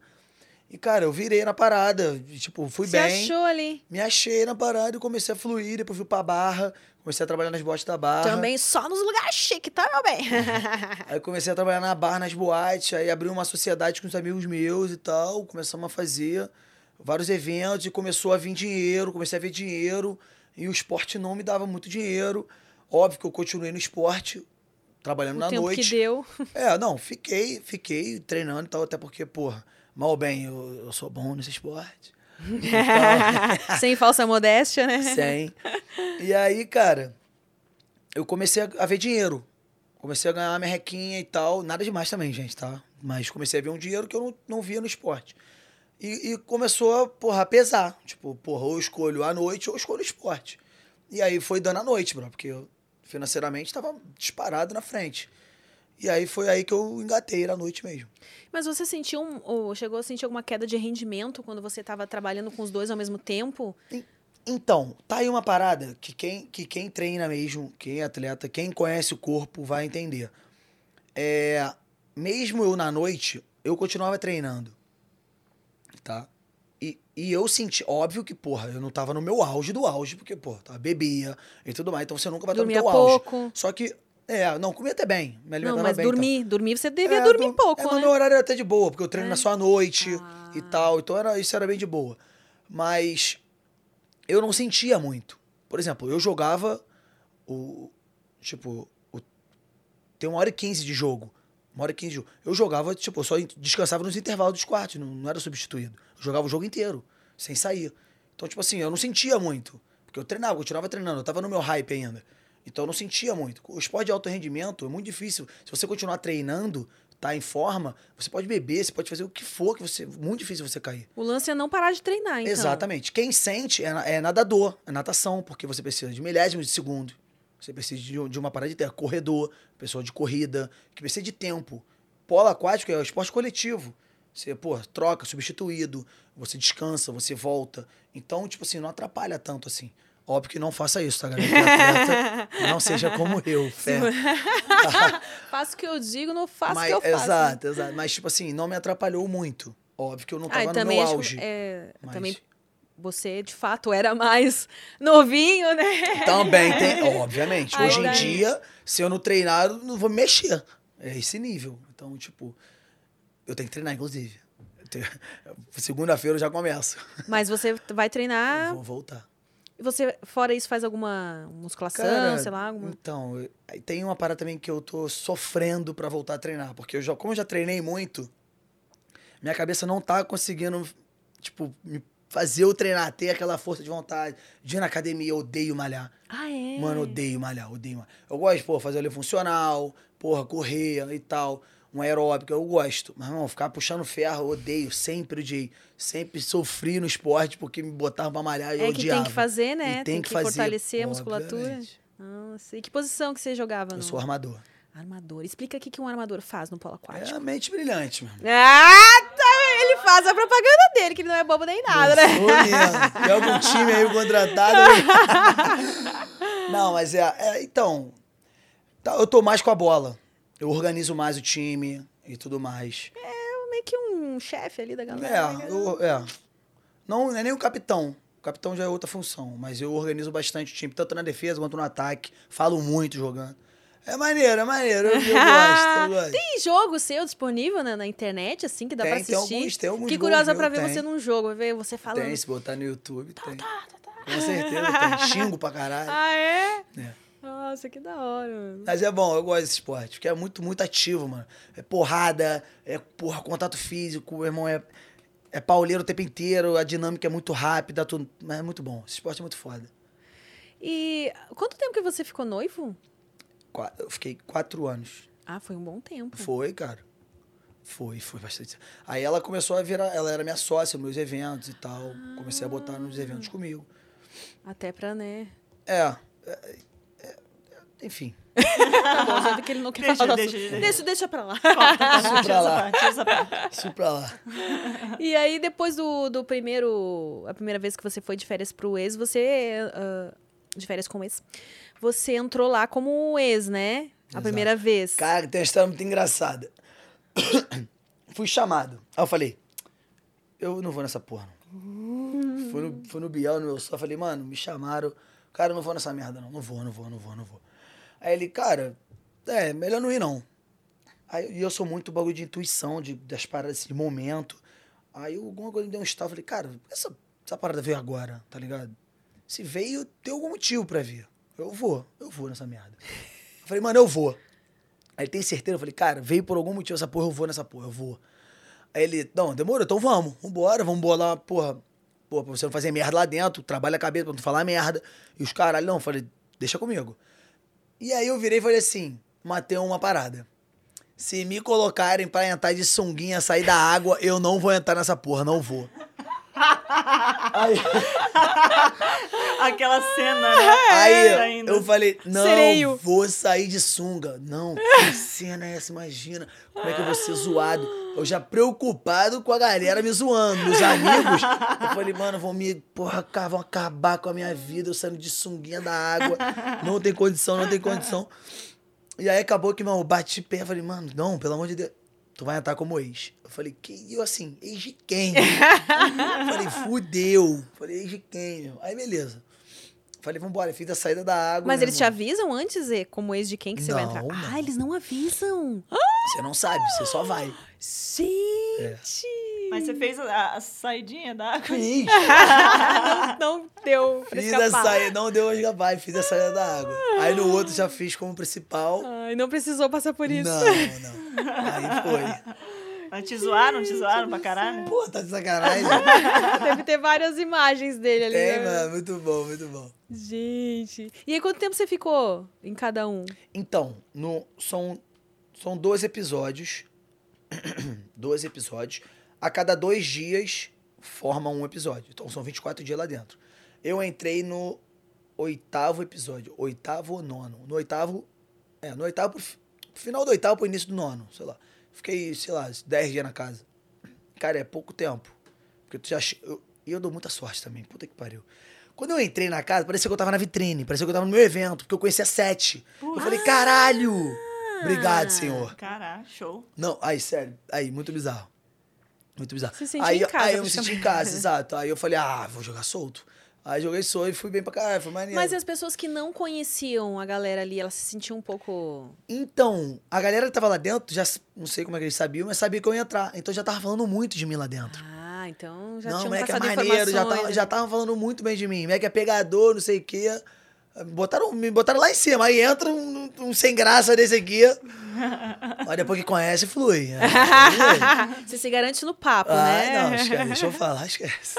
E, cara, eu virei na parada, tipo, fui Você bem. achou ali? Me achei na parada e comecei a fluir, depois fui pra Barra, comecei a trabalhar nas boates da Barra. Também só nos lugares chiques, tá, meu bem? *laughs* Aí comecei a trabalhar na barra, nas boates, aí abri uma sociedade com os amigos meus e tal, começamos a fazer vários eventos e começou a vir dinheiro, comecei a ver dinheiro e o esporte não me dava muito dinheiro. Óbvio que eu continuei no esporte, trabalhando o na tempo noite. que deu. É, não, fiquei, fiquei treinando e tal, até porque, porra, mal ou bem, eu, eu sou bom nesse esporte. *laughs* Então, Sem falsa modéstia, né? sem. E aí, cara, eu comecei a, a ver dinheiro. Comecei a ganhar minha requinha e tal. Nada demais também, gente, tá? Mas comecei a ver um dinheiro que eu não, não via no esporte. E, e começou a, porra, a pesar. Tipo, porra, ou escolho a noite ou escolho o esporte. E aí foi dando a noite, bro, porque eu financeiramente tava disparado na frente. E aí foi aí que eu engatei na noite mesmo. Mas você sentiu, um, ou chegou a sentir alguma queda de rendimento quando você estava trabalhando com os dois ao mesmo tempo? Então, tá aí uma parada que quem, que quem treina mesmo, quem é atleta, quem conhece o corpo vai entender. É, mesmo eu na noite, eu continuava treinando. Tá? E, e eu senti, óbvio que, porra, eu não tava no meu auge do auge, porque, porra, tava bebia e tudo mais, então você nunca vai estar no teu auge. pouco. Só que, é, não, comia até bem, me Não, mas bem. e tal. dormir, dormir, você devia É, dormir do- pouco, é, né? meu horário era até de boa, porque eu treino na sua noite Ah. e tal. Então era, isso era bem de boa. Mas eu não sentia muito. Por exemplo, eu jogava o. Tipo, o, tem uma hora e quinze de jogo. Uma hora e quinze de jogo. Eu jogava, tipo, eu só descansava nos intervalos dos quartos, não, não era substituído. Eu jogava o jogo inteiro, sem sair. Então, tipo assim, eu não sentia muito. Porque eu treinava, eu continuava treinando, eu tava no meu hype ainda. Então eu não sentia muito. O esporte de alto rendimento é muito difícil. Se você continuar treinando, tá em forma, você pode beber, você pode fazer o que for, que você. Muito difícil você cair. O lance é não parar de treinar, então. Exatamente. Quem sente é, é nadador, é natação, porque você precisa de milésimos de segundo. Você precisa de, de uma parada de terra. Corredor, pessoa de corrida, que precisa de tempo. Polo aquático é o esporte coletivo. Você, pô, troca, substituído, você descansa, você volta. Então, tipo assim, não atrapalha tanto assim. Óbvio que não faça isso, tá, galera? *laughs* Não seja como eu, fé. *laughs* Faço o que eu digo, não faço o que eu faço. exato, exato. Mas, tipo assim, não me atrapalhou muito. Óbvio que eu não Ah, tava e no meu auge. é, mas- também você, de fato, era mais *laughs* novinho, né? Também tem, obviamente. Ai, Hoje em daí. dia, se eu não treinar, eu não vou me mexer. É esse nível. Então, tipo, eu tenho que treinar, inclusive. Eu *laughs* Segunda-feira eu já começo. Mas você vai Eu treinar. Vou voltar. E você, fora isso, faz alguma musculação, Cara, sei lá? Alguma... Então, eu- tem uma parada também que eu tô sofrendo pra voltar a treinar. Porque eu já, como eu já treinei muito, minha cabeça não tá conseguindo, tipo, me fazer eu treinar, ter aquela força de vontade. De ir na academia, eu odeio malhar. Ah, é? Mano, odeio malhar, odeio malhar. Eu gosto, pô, fazer ali funcional, porra, correr e tal, um aeróbico, eu gosto. Mas, irmão, ficar puxando ferro, eu odeio, sempre odiei. Sempre sofri no esporte porque me botavam pra malhar e eu É que odiava. tem que fazer, né? E tem, que, fazer, fortalecer a musculatura. Nossa, e que posição que você jogava? Eu no- sou armador. Armador. Explica o que que um armador faz no polo É aquático. a mente brilhante, mano. Ah, faz a propaganda dele, que ele não é bobo nem nada, né? Sou mesmo. *laughs* Tem algum time aí contratado? né? *laughs* Não, mas é, é, Então, tá, eu tô mais com a bola. Eu organizo mais o time e tudo mais. É meio que um chefe ali da galera. né? É, eu, é. Não, não é nem o capitão. O capitão já é outra função, mas eu organizo bastante o time, tanto na defesa quanto no ataque. Falo muito jogando. É maneiro, é maneiro. Eu, eu *laughs* gosto, eu gosto. Tem jogo seu disponível na, na internet, assim, que dá Tem, pra tem assistir? alguns- tem alguns Fiquei gols curiosa pra ver tem. você num jogo, ver você falando. Tem, se botar no YouTube, tem. Tá, Com certeza, tem. Xingo pra caralho. Ah, é? É. Nossa, que da hora, mano. Mas é bom, eu gosto desse esporte, porque é muito, muito ativo, mano. É porrada, é porra, contato físico, meu irmão, é, é pauleiro o tempo inteiro, a dinâmica é muito rápida, tudo, mas é muito bom. Esse esporte é muito foda. E quanto tempo que você ficou noivo? Eu fiquei quatro anos. Ah, foi um bom tempo. Foi, cara. Foi, foi bastante. Aí ela começou a virar, ela era minha sócia nos meus eventos e tal. Comecei a botar nos eventos comigo. Até pra, né? É, é, é, enfim. *laughs* Tá bom, já vi que ele não quer Deixa, falar. deixa, deixa. deixa, deixa pra lá. Isso pra lá. Isso pra lá. E aí, depois do, do primeiro. A primeira vez que você foi de férias pro ex, você. ah, de férias com o ex. Você entrou lá como ex, né? A Exato. primeira vez. Cara, tem uma história muito engraçada. *coughs* Fui chamado. Aí eu falei, eu não vou nessa porra, não. Fui no, fui no Biel, no meu só, falei, mano, me chamaram. Cara, eu não vou nessa merda, não. Não vou, não vou, não vou, não vou. Aí ele, cara, é, melhor não ir, não. Aí e eu sou muito bagulho de intuição, de, das paradas, de momento. Aí alguma coisa me deu um estalo, falei, cara, essa, essa parada veio agora, tá ligado? Se veio, tem algum motivo pra vir. Eu vou, eu vou nessa merda. Eu falei, mano, eu vou. Aí ele tem certeza? Eu falei, cara, veio por algum motivo essa porra, eu vou nessa porra, eu vou. Aí ele, não, demorou, então vamos, vambora, vamos bolar, porra, porra, pra você não fazer merda lá dentro, trabalha a cabeça pra não falar merda. E os caralho, não, eu falei, deixa comigo. E aí eu virei e falei assim, matei uma parada. Se me colocarem pra entrar de sunguinha, sair da água, eu não vou entrar nessa porra, não vou. Aí, *laughs* Aquela cena, né? aí eu falei, não Sereio. vou sair de sunga. Não, que cena é essa? Imagina como é que eu vou ser zoado. Eu já preocupado com a galera me zoando, meus amigos. Eu falei, mano, vão me, porra, vão acabar com a minha vida, eu saindo de sunguinha da água. Não tem condição, não tem condição. E aí acabou que, mano, eu bati pé, falei, mano, não, pelo amor de Deus. Tu vai entrar como ex. Eu falei, que eu assim, ex de quem? *laughs* falei, fudeu. Falei, ex de quem, meu? Aí beleza. Falei, vambora, fiz a saída da água. Mas meu eles te irmão. avisam antes, Zê, como ex de quem que você vai Não, entrar? não. Ah, eles não avisam. Você não sabe, você só vai. *gasps* Gente! Mas você fez a, a saidinha da água? Fiz, *laughs* Não deu pra fiz a saída, não deu a escapar, fiz a saída da água. Aí no outro já fiz como principal. Ai, não precisou passar por isso. Não, não. Aí foi. Mas te zoaram, te zoaram pra caralho? Pô, tá de sacanagem. *laughs* Deve ter várias imagens dele ali. Tem, né? mano, muito bom, muito bom. Gente. E aí, quanto tempo você ficou em cada um? Então, no, são, são dois episódios. *clears throat* dois episódios. A cada dois dias forma um episódio. Então são 24 dias lá dentro. Eu entrei no oitavo episódio. Oitavo ou nono. No oitavo. É, no oitavo. Final do oitavo pro início do nono, sei lá. Fiquei, sei lá, 10 dias na casa. Cara, é pouco tempo. Porque tu já. che- eu- E eu, dou muita sorte também. Puta que pariu. Quando eu entrei na casa, parecia que eu tava na vitrine, parecia que eu tava no meu evento, porque eu conhecia sete. Eu falei, caralho! Obrigado, senhor. Caralho, show. Não, aí, sério, aí, muito bizarro. Muito bizarro. Se sentiu aí, em casa, aí eu me *laughs* senti em casa, exato. Aí eu falei, ah, vou jogar solto. Aí joguei solto e fui bem pra caralho, foi maneiro. Mas e as pessoas que não conheciam a galera ali, elas se sentiam um pouco. Então, a galera que tava lá dentro, já não sei como é que eles sabiam, mas sabia que eu ia entrar. Então já tava falando muito de mim lá dentro. Ah, então já não, tinham moleque é passado maneiro, já tava, né? já tava falando muito bem de mim. Moleque é pegador, não sei o quê. Botaram, me botaram lá em cima. Aí entra um, um sem graça desse aqui. *laughs* Mas depois que conhece, flui. *laughs* né? Você se garante no papo, Ah, né? não, esquece, deixa eu falar, esquece.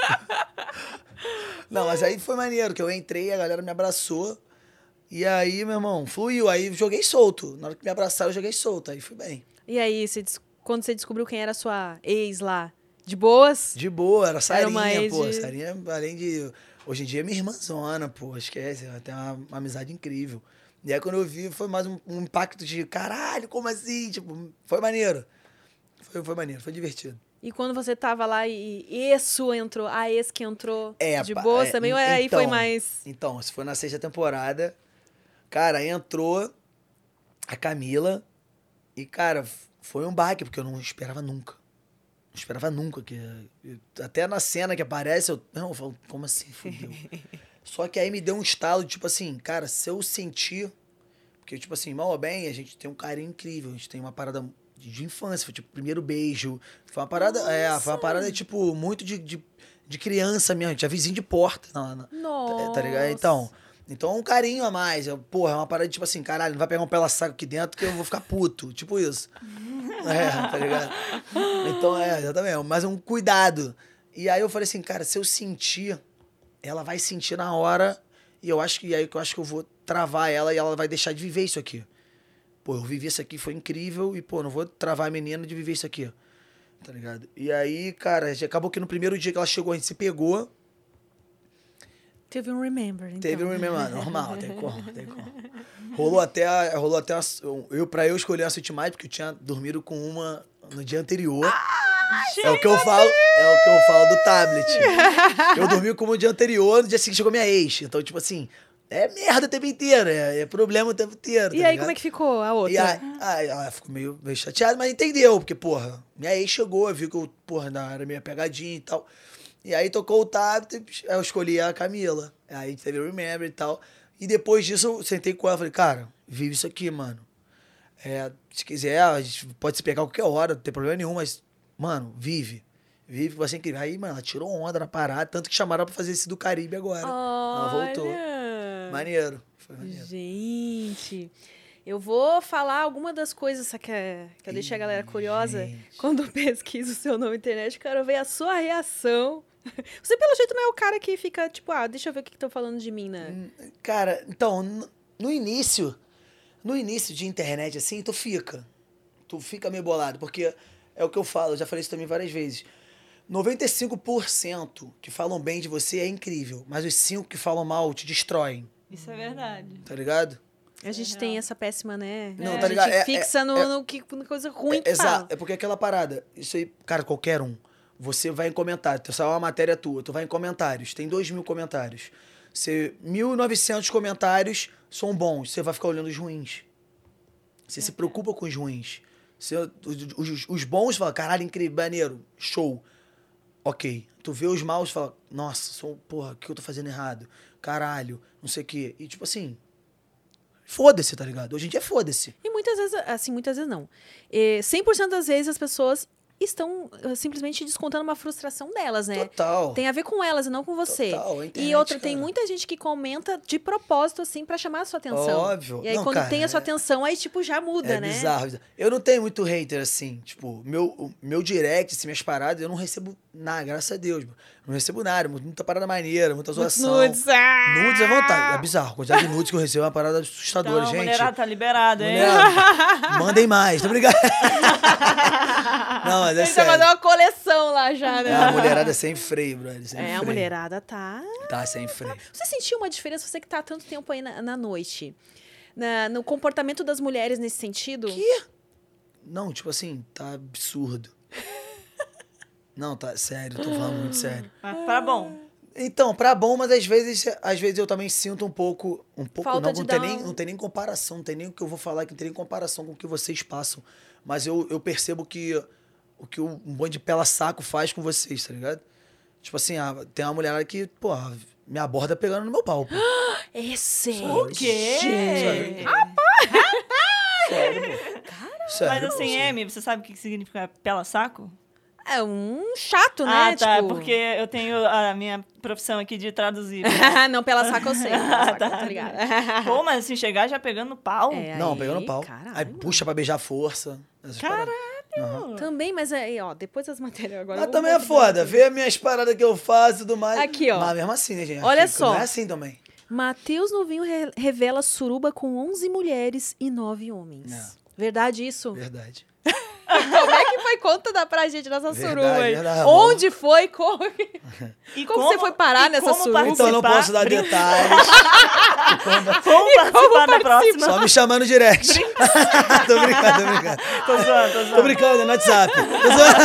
*laughs* não, mas aí foi maneiro, que eu entrei, a galera me abraçou. E aí, meu irmão, fluiu. Aí joguei solto. Na hora que me abraçaram, eu joguei solto. Aí fui bem. E aí, você quando você descobriu quem era a sua ex lá? De boas? De boa, era Sarinha, uma ex pô. de- Sarinha, além de. Hoje em dia é minha irmãzona, pô. Esquece, ela tem uma, uma amizade incrível. E aí quando eu vi, foi mais um, um impacto de caralho, como assim? Tipo, foi maneiro. Foi, foi maneiro, foi divertido. E quando você tava lá e isso entrou, a ex que entrou É, de pá, boas é, também, ou en- aí foi então, mais. Então, se foi na sexta temporada, cara, entrou a Camila e, cara, foi um baque, porque eu não esperava nunca. Não esperava nunca. que Até na cena que aparece, eu. Não, eu falo, como assim? Fudeu. *laughs* Só que aí me deu um estalo, tipo assim, cara, se eu sentir. Porque, tipo assim, mal ou bem, a gente tem um carinho incrível. A gente tem uma parada de, infância, foi tipo, primeiro beijo. Foi uma parada. É, foi uma parada, tipo, muito de, de, de criança mesmo. Tinha vizinho de porta na, na- Nossa. Tá ligado? Então. Então, um carinho a mais. Eu, porra, é uma parada tipo assim, caralho, não vai pegar um pela saco aqui dentro que eu vou ficar puto. Tipo isso. É, tá ligado? Então, é, exatamente. Mas um cuidado. E aí eu falei assim, cara, se eu sentir, ela vai sentir na hora. E eu acho que aí que eu acho que eu vou travar ela e ela vai deixar de viver isso aqui. Pô, eu vivi isso aqui, foi incrível. E, pô, não vou travar a menina de viver isso aqui. Tá ligado? E aí, cara, acabou que no primeiro dia que ela chegou, a gente se pegou. Teve um remember, então. Teve um remember, mano, normal, tem como, tem como. Rolou até, a- rolou até a- eu pra eu escolher a Sweet Mais, porque eu tinha dormido com uma no dia anterior. é o que eu falo, é o que eu falo do tablet. *laughs* eu dormi com uma no dia anterior, no dia seguinte chegou minha ex. Então, tipo assim, é merda o tempo inteiro, é, é problema o tempo inteiro. E aí, como é que ficou a outra? E aí, aí ela ficou meio, meio chateada, mas entendeu, porque, porra, minha ex chegou, viu que eu, porra, era meio pegadinha e tal. E aí tocou o tablet, eu escolhi a Camila. Aí teve o Remember e tal. E depois disso eu sentei com ela e falei, cara, vive isso aqui, mano. É, se quiser, a gente pode se pegar qualquer hora, não tem problema nenhum, mas, mano, vive. Vive, vai ser incrível. Aí, mano, ela tirou onda na parada, tanto que chamaram pra fazer esse do Caribe agora. Ela voltou. Olha. Maneiro. Foi maneiro. Gente, eu vou falar alguma das coisas que, que eu deixei a galera curiosa. gente. Quando eu *laughs* pesquiso o seu nome na internet, eu quero ver a sua reação. *laughs* Você, pelo jeito, não é o cara que fica, tipo, ah, deixa eu ver o que estão falando de mim, né? Cara, então, no- início, no início de internet, assim, tu fica. Tu fica meio bolado, porque é o que eu falo, eu já falei isso também várias vezes. 95% que falam bem de você é incrível, mas os 5 que falam mal te destroem, Isso é verdade. tá ligado? A gente tem essa péssima, né? Não, a tá ligado? gente É- fixa é- no, é- no que, coisa ruim É, que fala. exato, é porque aquela parada, isso aí, cara, qualquer um, você vai em comentário, tu sai uma matéria tua, tu vai em comentários, tem dois mil comentários. Você, 1.900 comentários são bons, você vai ficar olhando os ruins. Você se preocupa com os ruins. Você, os, os- os bons fala, caralho, incrível, maneiro, show. Ok. Tu vê os maus e fala, nossa, sou, porra, o que eu tô fazendo errado? Caralho, não sei o quê. E tipo assim, foda-se, tá ligado? Hoje em dia foda-se. E muitas vezes, assim, muitas vezes não. É, 100% das vezes as pessoas estão ah, simplesmente descontando uma frustração delas, né? Total. Tem a ver com elas e não com você. Total, a e internet, outra, tem cara. muita gente que comenta de propósito, assim, pra chamar a sua atenção. Óbvio. E aí, Não, quando cara, tem a sua é- atenção, aí, tipo, já muda, É né? bizarro, bizarro. Eu não tenho muito hater assim. Tipo, meu, meu direct, assim, minhas paradas, eu não recebo nada, graças a Deus. Mano. Não recebo nada, muita parada maneira, muita zoação. nudes. Ah! Nudes à vontade. É bizarro. A quantidade de nudes que eu recebo é uma parada assustadora, Então, gente. mulherada tá liberada, hein? Mulherada, mandem mais, tá ligado? *laughs* não, mas é fazer sério. uma coleção lá já, né? É, a mulherada é sem freio, brother. Sem É, a freio. mulherada tá. Tá sem freio. Você sentiu uma diferença, você que tá há tanto tempo aí na, na noite? Na- no comportamento das mulheres nesse sentido? Que? Não, tipo assim, tá absurdo. Não, tá sério, tô falando muito sério. *gasps* Mas pra bom. Então, pra bom, mas às vezes, às vezes eu também sinto um pouco. Um pouco Falta não, não tem, nem, não tem nem comparação, não tem nem o que eu vou falar que não tem nem comparação com o que vocês passam. Mas eu, eu percebo que o que um bando de pela saco faz com vocês, tá ligado? Tipo assim, ah, tem uma mulherada que, pô, me aborda pegando no meu pau. Pô. *gasps* É sério. O quê? Sério. Sério, pô. Sério, Mas assim. M, você sabe o que significa pela saco? É um chato, né? ah, tá. Tipo... Porque eu tenho a minha profissão aqui de traduzir. *laughs* não, pela saco eu sei. Pela saco, *laughs* tá ligado? Pô, mas assim, chegar já pegando no pau. É, Não, aí, pegando pau. caralho. Aí puxa pra beijar a força. paradas. Aham. Também, mas aí, ó, depois das matérias agora. Mas também é foda, vê as minhas paradas que eu faço e tudo mais. Aqui, ó. Mas mesmo assim, né, gente? Olha Aqui, só. Não é assim também. Matheus Novinho re- revela suruba com 11 mulheres e 9 homens. É. Verdade isso? Verdade. Como é que foi? Conta da pra gente nessa Verdade, suruba aí. verdade. Onde foi? Como, E Como você foi parar e nessa como suruba? Então eu não participar- posso dar brin- detalhes. *laughs* Como participar da próxima? Só me chamando direct. *laughs* tô brincando, tô brincando. Tô zoando, tô Tô zoando. brincando, é no WhatsApp. Tô zoando.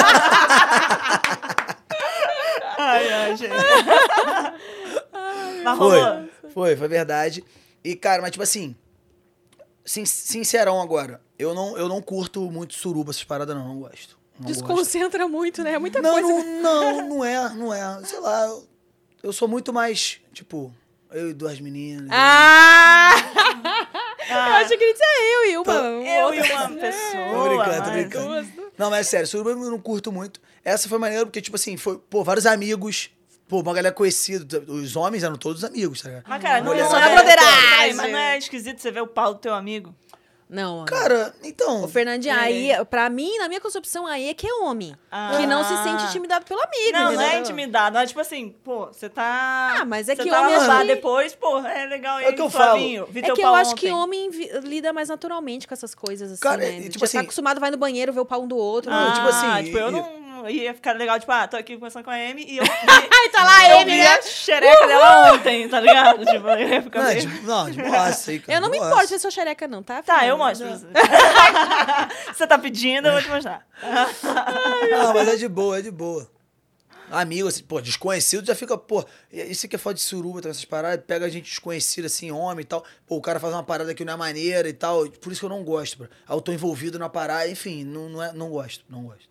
*laughs* Ai, ai, gente. Mas Foi, foi, foi verdade. E, cara, mas tipo assim, sin- sincerão agora, eu não, eu não curto muito suruba, essas paradas não, não gosto. Não gosto. Desconcentra muito, né? É muita Não, coisa. não, não, não é, não é. Sei lá, eu, eu sou muito mais, tipo, eu e duas meninas. Ah! Eu Ah, achei que ele disse eu e uma. eu e uma pessoa. Tô brincando, tô mas- brincando. Não, mas é sério, suruba eu não curto muito. Essa foi maneira porque, tipo assim, foi, pô, vários amigos, pô, uma galera conhecida. Os homens eram todos amigos, tá ligado? Mas, cara, não é Mulherada só na na broderagem. Mas não é esquisito você ver o pau do teu amigo? Não, Cara, então. O Fernandinho, É. aí, pra mim, na minha concepção, aí é que é homem. Ah. Que não se sente intimidado pelo amigo. Não, não é entendeu? intimidado. É tipo assim, pô, você tá. Ah, mas é você que tá homem que- depois, pô, é legal. É o que eu Flavinho, falo. É que eu pau acho que ontem. homem lida mais naturalmente com essas coisas, assim, Cara, né? tipo Já assim- tá acostumado, vai no banheiro, ver o pau um do outro. Não, né? tipo assim, Ah, tipo, eu e- não ia ficar legal, tipo, ah, tô aqui conversando com a Amy e eu *laughs* vi, Ai, tá lá a Amy, vi né? a xereca dela ontem, tá ligado? *laughs* Tipo, eu ia ficar Não, meio... de, não, de boaça aí, cara. Eu não me importo se eu sou xereca, não, tá? Tá, eu mostro *laughs* você. tá pedindo, eu vou te mostrar. Não, mas é de boa, é de boa. Amigo, assim, pô, desconhecido já fica, pô, isso que é foda de suruba, tá, essas paradas, pega a gente desconhecida, assim, homem e tal, pô, o cara faz uma parada que não é maneira e tal, por isso que eu não gosto, bro. Aí eu tô envolvido na parada, enfim, não, não, é, não gosto, não gosto.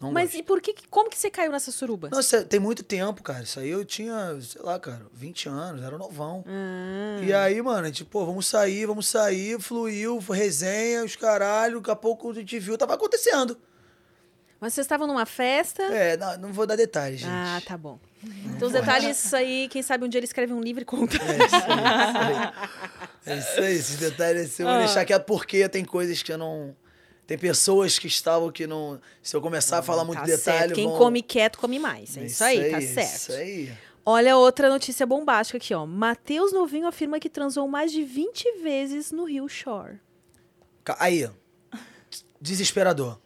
Não Mas gosto. e por que, como que você caiu nessa suruba? Nossa, tem muito tempo, cara. Isso aí eu tinha, sei lá, cara, 20 anos, era novão. Ah. E aí, mano, tipo, pô, vamos sair, vamos sair, fluiu, resenha, os caralho, daqui a pouco a gente viu, tava acontecendo. Mas vocês estavam numa festa? É, não, não vou dar detalhes, gente. Ah, tá bom. Então os detalhes aí, quem sabe um dia ele escreve um livro e conta. É isso aí. É isso aí, esses detalhes eu vou Ah. deixar quieto porque tem coisas que eu não. Tem pessoas que estavam que não. Se eu começar a falar muito tá detalhe. certo. Quem vão- come quieto, come mais. É, isso aí, tá é certo. Isso aí. Olha outra notícia bombástica aqui, ó. Matheus Novinho afirma que transou mais de 20 vezes no Rio Shore. Aí. Desesperador.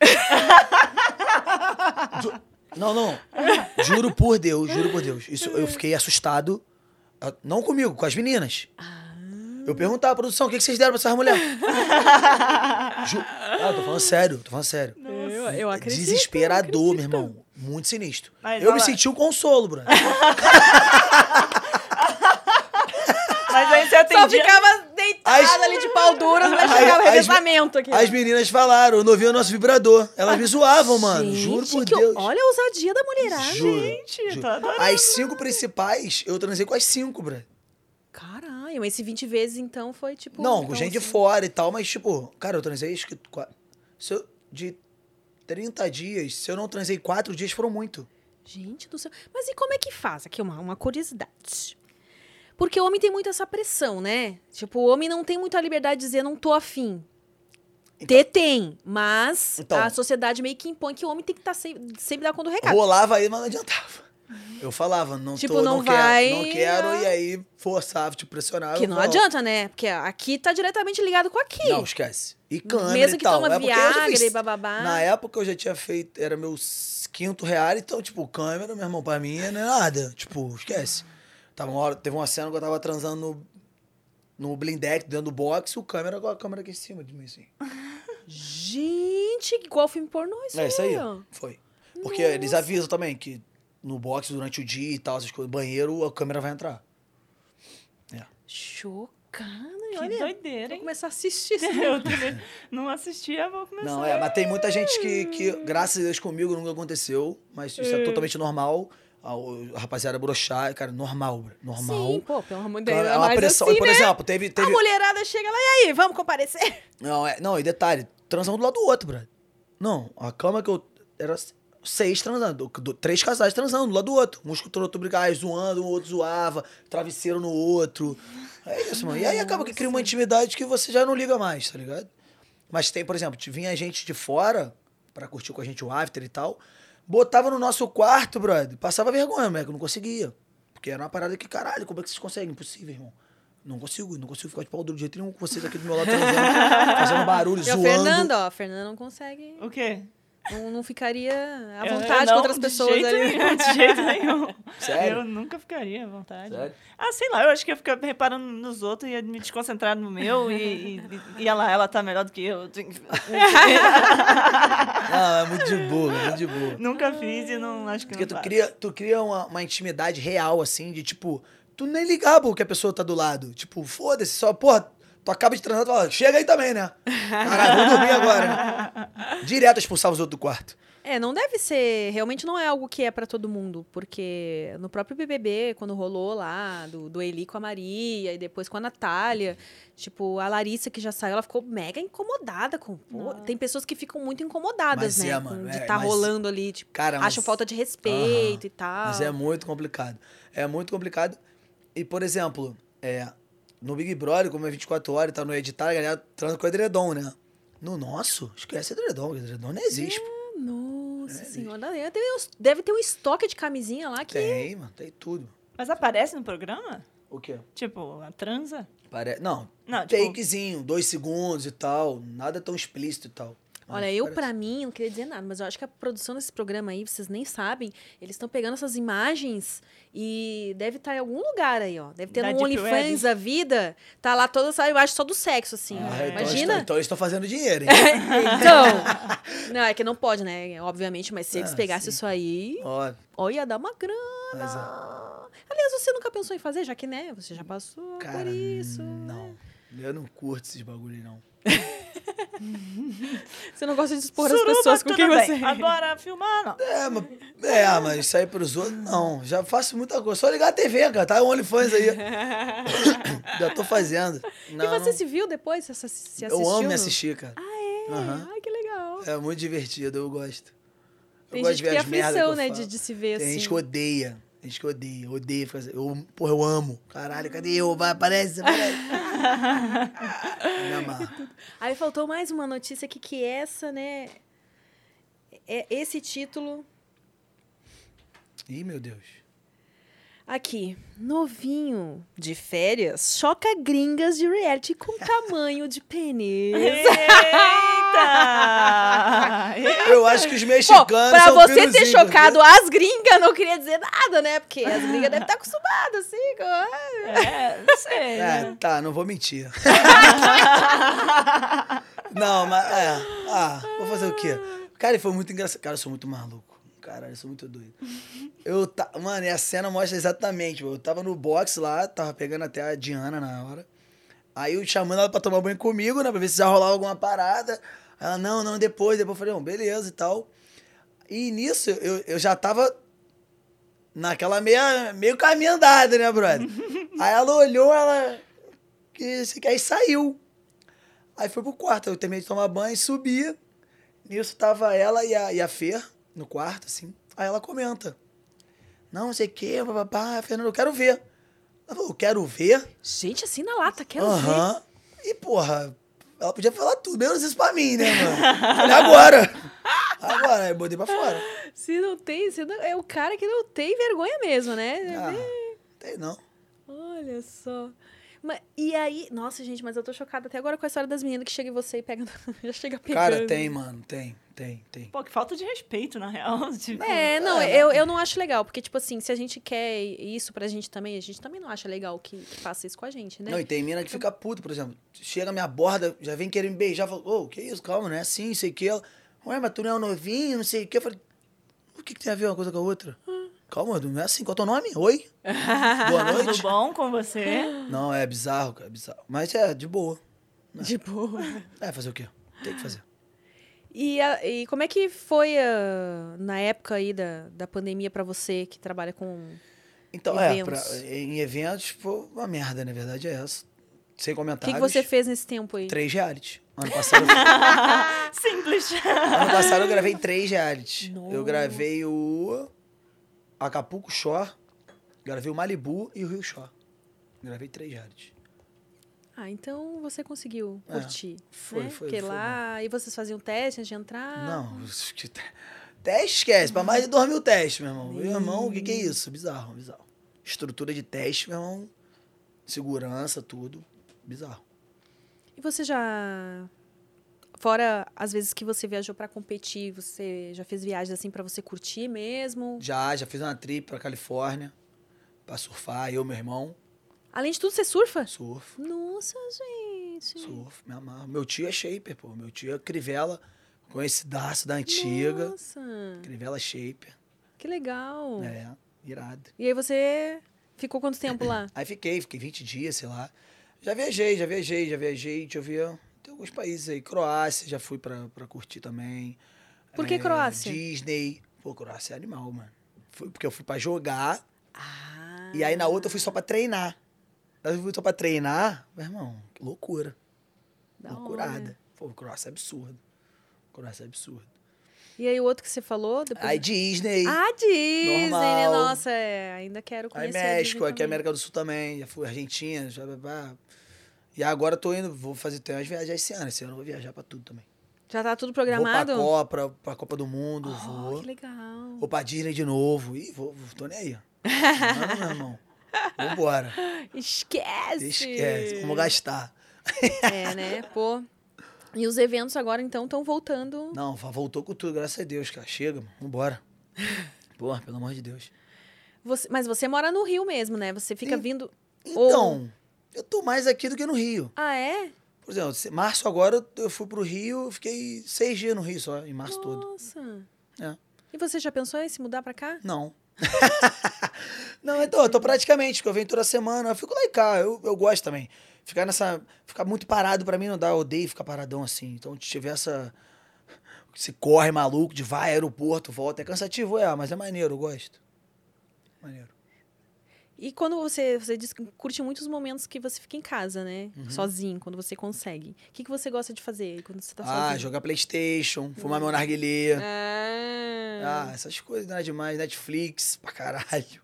Não, não. Juro por Deus, juro por Deus. Isso, eu fiquei assustado. ah, Não comigo, com as meninas. Eu perguntava à produção, o que que vocês deram pra essas mulheres? *laughs* Ju- Ah, tô falando sério, tô falando sério. Eu, eu acredito. Desesperador, meu irmão. Muito sinistro. Mas eu me lá. senti um consolo, Bruno. *laughs* Mas aí você Só atendia... ficava deitado As- ali de pau Aí- chegar o as- revezamento aqui. As meninas falaram, o novinho é nosso vibrador. Elas me zoavam, mano. Gente, Juro por que- Deus. Olha a ousadia da mulherada. Juro. Gente, juro. tô adorando. As cinco principais, eu transei com as cinco, Bruno. Caralho, esse 20 vezes então foi tipo. Não, com então, gente de assim, fora e tal, mas tipo, cara, eu transei acho que se eu- de 30 dias, se eu não transei quatro dias, foram muito. Gente do céu. Mas e como é que faz? Aqui uma, uma curiosidade. Porque o homem tem muito essa pressão, né? Tipo, o homem não tem muita liberdade de dizer não tô afim. Ter tem, mas Então. a sociedade meio que impõe que o homem tem que estar sempre, sempre dar conta do recado. Rolava aí, mas não adiantava. Eu falava, não Tipo, tô, não não, vai, quero, não quero, e aí forçava, te pressionava. Que não falava, adianta, né? Porque aqui tá diretamente ligado com aqui. Não, esquece. E câmera Mesmo e que tal. toma é Viagra fiz- e bababá. Na época eu já tinha feito, era meu quinto real, então, tipo, câmera, meu irmão, pra mim não é nada. Tipo, esquece. Tava uma hora, teve uma cena que eu tava transando no, no blindex, dentro do box, e o câmera com a câmera aqui em cima de mim, assim. Gente, igual filme pornô isso É isso aí, foi. Porque eles avisam também que no box, durante o dia e tal, essas coisas, banheiro, a câmera vai entrar. É. Chocada. Que Olha, doideira, vou hein? começar a assistir *laughs* isso. Eu também não assistia, vou começar. Não, é, mas tem muita gente que, que, graças a Deus, comigo nunca aconteceu, mas isso é totalmente normal. A, o- a rapaziada broxar, cara, normal, bro, normal. Sim, pô, pelo amor de Deus. É é uma mais pressão. assim, e, por né? exemplo, teve. A teve mulherada chega lá, e aí, vamos comparecer? não, é, não, e detalhe, transando do lado do outro, brother. Não, a cama que eu. Era seis transando, do- do- três casais transando do lado do outro. Um escutando o outro brigar, aí zoando, o outro zoava, travesseiro no outro. É isso, mano. E aí acaba que cria uma intimidade que você já não liga mais, tá ligado? Mas tem, por exemplo, vinha gente de fora pra curtir com a gente o after e tal, botava no nosso quarto, brother, passava vergonha, moleque, eu não conseguia. Porque era uma parada que, caralho, como é que vocês conseguem? Impossível, irmão. Não consigo, não consigo ficar de pau duro de jeito nenhum com vocês aqui do meu lado *laughs* fazendo barulho, E o zoando. Fernando, ó, a Fernanda não consegue. O quê? Não, não ficaria à Eu- eu vontade não, com outras de pessoas jeito ali. Nenhum, de jeito nenhum. Sério? Eu nunca ficaria à vontade. Sério? Ah, sei lá, eu acho que ia ficar reparando nos outros e ia me desconcentrar no meu e, e, e ia lá, ela tá melhor do que eu. Não, é muito de boa, é muito de boa. nunca fiz e não acho que Porque não tu cria, tu cria uma, uma intimidade real, assim, de tipo, tu nem ligar pro que a pessoa tá do lado. Tipo, foda-se, só, porra, tu acaba de treinar, tu fala, chega aí também, né? Caralho, vamos dormir agora. Né? *laughs* Direto expulsar os outros do quarto. É, não deve ser. Realmente não é algo que é pra todo mundo. Porque no próprio BBB, quando rolou lá, do, do Eli com a Maria, e depois com a Natália, tipo, a Larissa que já saiu, ela ficou mega incomodada com. pô, tem pessoas que ficam muito incomodadas, Mas né? é, com- mano, de é, estar mas- rolando ali, tipo, Cara, mas- acham falta de respeito e tal. Mas é muito complicado. É muito complicado. E, por exemplo, é, no Big Brother, como é 24 horas e tá no editar, a galera transa com edredom, né? No nosso, esquece edredom, porque edredom não existe. pô. Nossa senhora, deve ter, uns- deve ter um estoque de camisinha lá que. Tem, mano, tem tudo. Mas aparece no programa? O quê? Tipo, a transa? Pare... Não, Não, tipo- takezinho, dois segundos e tal. Nada tão explícito e tal. Olha, eu pra mim, não queria dizer nada, mas eu acho que a produção desse programa aí, vocês nem sabem, eles estão pegando essas imagens e deve estar em algum lugar aí, ó. Deve ter Da no OnlyFans da vida, tá lá toda essa imagem só do sexo, assim. Ah, ó. então Imagina. Então eles estão fazendo dinheiro, hein? *laughs* Então. não, é que não pode, né? Obviamente, mas se eles Ah, pegassem sim. isso aí, Ó, ó, ia dar uma grana. mas, ó, Aliás, você nunca pensou em fazer, já que, né? Você já passou cara, por isso. não. Eu não curto esses bagulho, não. *laughs* *laughs* Você não gosta de expor as Suruba, pessoas com quem bem. você. Agora, filmar, não. É, mas, é, mas isso aí pros outros, não. Já faço muita coisa. Só ligar a TV, cara. Tá o OnlyFans aí. *laughs* Já tô fazendo. Não, e você não- se viu depois? Se, assistiu? Eu amo me assistir, cara. Ah, é? Aham. Ai, que legal. É muito divertido, eu gosto. Eu Tem gosto gente de que ver tem as que aflição, né, de, de se ver Tem assim. gente que odeia. Tem gente que odeia. Odeia fazer. Eu, porra, eu amo. Caralho, cadê eu? Vai, aparece, aparece. Aí faltou mais uma notícia aqui, que essa, né? É esse título Ih, meu Deus. aqui. Novinho de férias choca gringas de reality com tamanho de pênis. Eita! Eu acho que os Pô, mexicanos pra são você ter chocado as gringas, não queria dizer nada, né? Porque as gringas devem estar acostumadas, assim. Com... É, não sei. É, né? tá, não vou mentir. não, mas é. Ah, vou fazer o quê? Cara, foi muito engraçado. Cara, eu sou muito maluco. Caralho, eu sou muito doido. Eu tá, mano, e a cena mostra exatamente. Eu tava no box lá, tava pegando até a Diana na hora. Aí eu chamando ela pra tomar banho comigo, né? Pra ver se já rolava alguma parada. Ela, não, não, depois, depois eu falei, não, beleza e tal. E nisso, eu, eu já tava naquela meia, meio caminho andado, né, brother? *laughs* aí ela olhou, ela. Que, aí saiu. Aí foi pro quarto. Eu terminei de tomar banho, subi. Nisso tava ela e a, e a Fer no quarto, assim. Aí ela comenta. Não, não sei o quê, papapá. Fernando, eu quero ver. Ela falou, eu quero ver. Gente, assim na lata, quero ver. Aham. E, porra, ela podia falar tudo, menos isso pra mim, né, mano? *laughs* Falei, agora. Agora, aí eu botei pra fora. Se não tem, se não- é o cara que não tem vergonha mesmo, né? Ah, tem não. Olha só. Mas, e aí, nossa, gente, mas eu tô chocada até agora com a história das meninas que chega em você e pega, *laughs* já chega pegando. Cara, tem, mano, tem, tem, tem. Pô, que falta de respeito, na real. *laughs* Tipo, É, não, É. eu, eu não acho legal, porque, tipo assim, se a gente quer isso pra gente também, a gente também não acha legal que, que faça isso com a gente, né? Não, e tem mina que fica puta, por exemplo. Chega minha borda, já vem querer me beijar, fala, ô, que isso, calma, não é assim, não sei o que. Ela, ué, mas tu não é um novinho, não sei o que. Eu falei, o que, que tem a ver uma coisa com a outra? Calma, não é assim, qual é o teu nome? Oi? *laughs* Boa Tudo noite? bom com você? Não, é bizarro, cara, é bizarro. Mas é, de boa. De boa. É, fazer o quê? Tem que fazer. E, a- e como é que foi a- na época aí da, da pandemia pra você que trabalha com. Então, Eventos. é, pra, em eventos, foi uma merda, na verdade, é essa. Sem O que, comentários. que você fez nesse tempo aí? Três reality. Ano passado, *laughs* Simples. ano passado eu gravei três reality. Nossa. Eu gravei o Acapulco Shore, gravei o Malibu e o Rio Shore. Gravei três reality. Ah, então você conseguiu É, curtir. foi, né? foi, Porque foi lá. E vocês faziam teste antes de entrar? Não, teste esquece, pra mais de dois mil testes, meu irmão. Meu irmão, o que, que é isso? Bizarro, bizarro. Estrutura de teste, meu irmão. Segurança, tudo. Bizarro. E você já Fora as vezes que você viajou pra competir, você já fez viagens assim pra você curtir mesmo? Já, já fiz uma trip pra Califórnia pra surfar, eu e meu irmão. Além de tudo, você surfa? Surfo, Nossa, gente. surfo, me amarro. Meu tio é shaper, pô. Meu tio é Crivella, conhecidaço da antiga. Nossa, Crivella shaper. que legal. É, irado. E aí você ficou quanto tempo lá? *clears throat* Aí fiquei, fiquei 20 dias, sei lá. Já viajei, já viajei, já viajei. Deixa eu ver. Tem alguns países aí. Croácia, já fui pra, pra curtir também. Por que É, Croácia? Disney. Pô, Croácia é animal, mano. Fui, porque eu fui pra jogar. Ah. E aí na outra eu fui só pra treinar. Aí fui só pra treinar. Meu irmão, que loucura. Da Loucurada. hora. Pô, Croácia é absurdo. Croácia é absurdo. E aí o outro que você falou? Depois... Aí Disney. Ah, Disney, né? Normal. Nossa, é, ainda quero Aí conhecer a México, aqui. América do Sul também. Já fui Argentina, já. E agora tô indo, vou fazer tem umas viagens esse ano. Esse ano eu vou viajar pra tudo também. Já tá tudo Vou programado? pra Copa, pra, Copa do Mundo, Oh, vou. que legal. Vou pra Disney de novo. Ih, vou, vou- tô nem aí. *laughs* ó. Não, meu irmão. Vambora. Esquece! Esquece. Vamos gastar. É, né? Pô. E os eventos agora, então, estão voltando. Não, voltou com tudo, graças a Deus, cara. Chega, mano. Vambora. Porra, pelo amor de Deus. Você- mas você mora no Rio mesmo, né? Você fica Sim. vindo. Então, eu tô mais aqui do que no Rio. Ah, é? Por exemplo, março agora eu- fui pro Rio, fiquei seis dias no Rio só, em março todo. Nossa. É. E você já pensou em se mudar pra cá? Não. *laughs* não, então, eu tô praticamente, porque eu venho toda semana, eu fico lá e cá, eu, eu gosto também. Ficar nessa. Ficar muito parado pra mim não dá, eu odeio ficar paradão assim. Então, se tiver essa. Se corre maluco de vai, aeroporto, volta. É cansativo, é, mas é maneiro, eu gosto. Maneiro. E quando você, você curte muitos momentos que você fica em casa, né? Uhum. Sozinho, quando você consegue. O que, que você gosta de fazer quando você tá Ah, sozinho? jogar Playstation, fumar meu narguilé. Ah. Ah, essas coisas, nada demais. Netflix, pra caralho.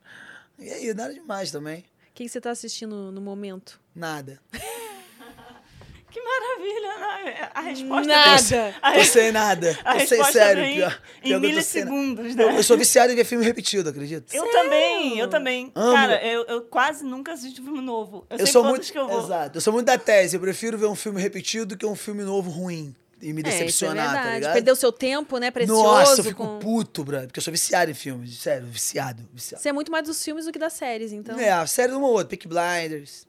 E aí, nada demais também. O que, que você tá assistindo no momento? Nada. *laughs* Que maravilha, né? A resposta Nada. *laughs* A, Tô res- sem nada. *laughs* a Tô sem sério. vem Pior, em pior eu tô nada. milissegundos, Eu, né? eu sou viciado em ver filme repetido, acredita? Eu também, eu também. Amo. Cara, eu, eu quase nunca assisto filme novo. Eu, Eu sei sou muito. que eu vou. Exato. Eu sou muito da tese. Eu prefiro ver um filme repetido do que um filme novo ruim. E me É, é decepcionar, tá verdade. ligado? Perder o seu tempo, né? Precioso. Nossa, eu fico com... puto, brother. Porque eu sou viciado em filmes. Sério, viciado. viciado. Você é muito mais dos filmes do que das séries, então. É, a série de uma ou outra. Peak Blinders,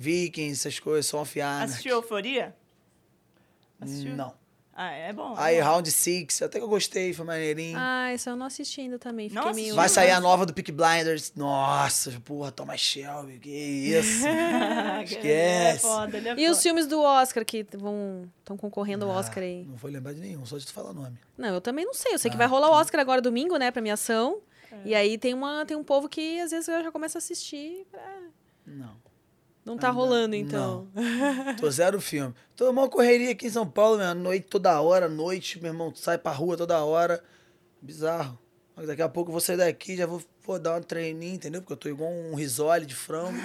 Vikings, essas coisas, Song of Anarchy. Assistiu Euforia? Assistiu? Não. Ah, é bom. Aí, é bom. Round Six, até que eu gostei, foi maneirinho. Ah, isso eu não assisti ainda também. Fiquei Não meio. Vai sair a nova do Peak Blinders. Nossa, porra, Thomas Shelby, que isso. *laughs* Ele é Esquece. foda, ele é E os filmes do Oscar que vão estão concorrendo ao Ah, Oscar aí? Não vou lembrar de nenhum, só de tu falar nome. Não, eu também não sei. Eu sei que Ah, vai rolar o tá. Oscar agora domingo, né, premiação. É. E aí tem, uma, tem um povo que às vezes já começa a assistir. pra- Não. Não tá Ainda rolando, então. *laughs* Tô zero filme. Tô uma correria aqui em São Paulo, minha noite toda hora, noite, meu irmão, sai pra rua toda hora. Bizarro. Mas Daqui a pouco eu vou sair daqui, já vou, vou dar um treininho, entendeu? Porque eu tô igual um risole de frango. *laughs*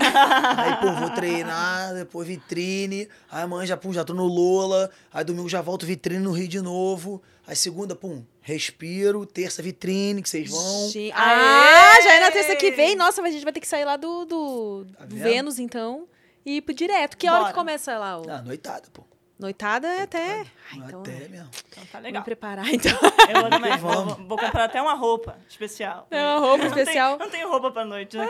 aí, pô, vou treinar, depois vitrine. Aí amanhã já, pum, já tô no Lola. Aí domingo já volto vitrine no Rio de novo. Aí segunda, pum, respiro. Terça, vitrine, que vocês vão. Gente- Aê! Ah, já é na terça que vem. Nossa, mas a gente vai ter que sair lá do, do, Tá do? Vênus, então. E ir pro direto. Que hora Bora. que começa lá? O... Ah, noitada, pô. Noitada é até. Ah, então, Até mesmo. Então tá Vou legal. me preparar, então. Eu vou, também, vou, *laughs* Vamos. vou- vou comprar até uma roupa especial. É uma roupa Não tem- especial. Não tenho roupa pra noite, né?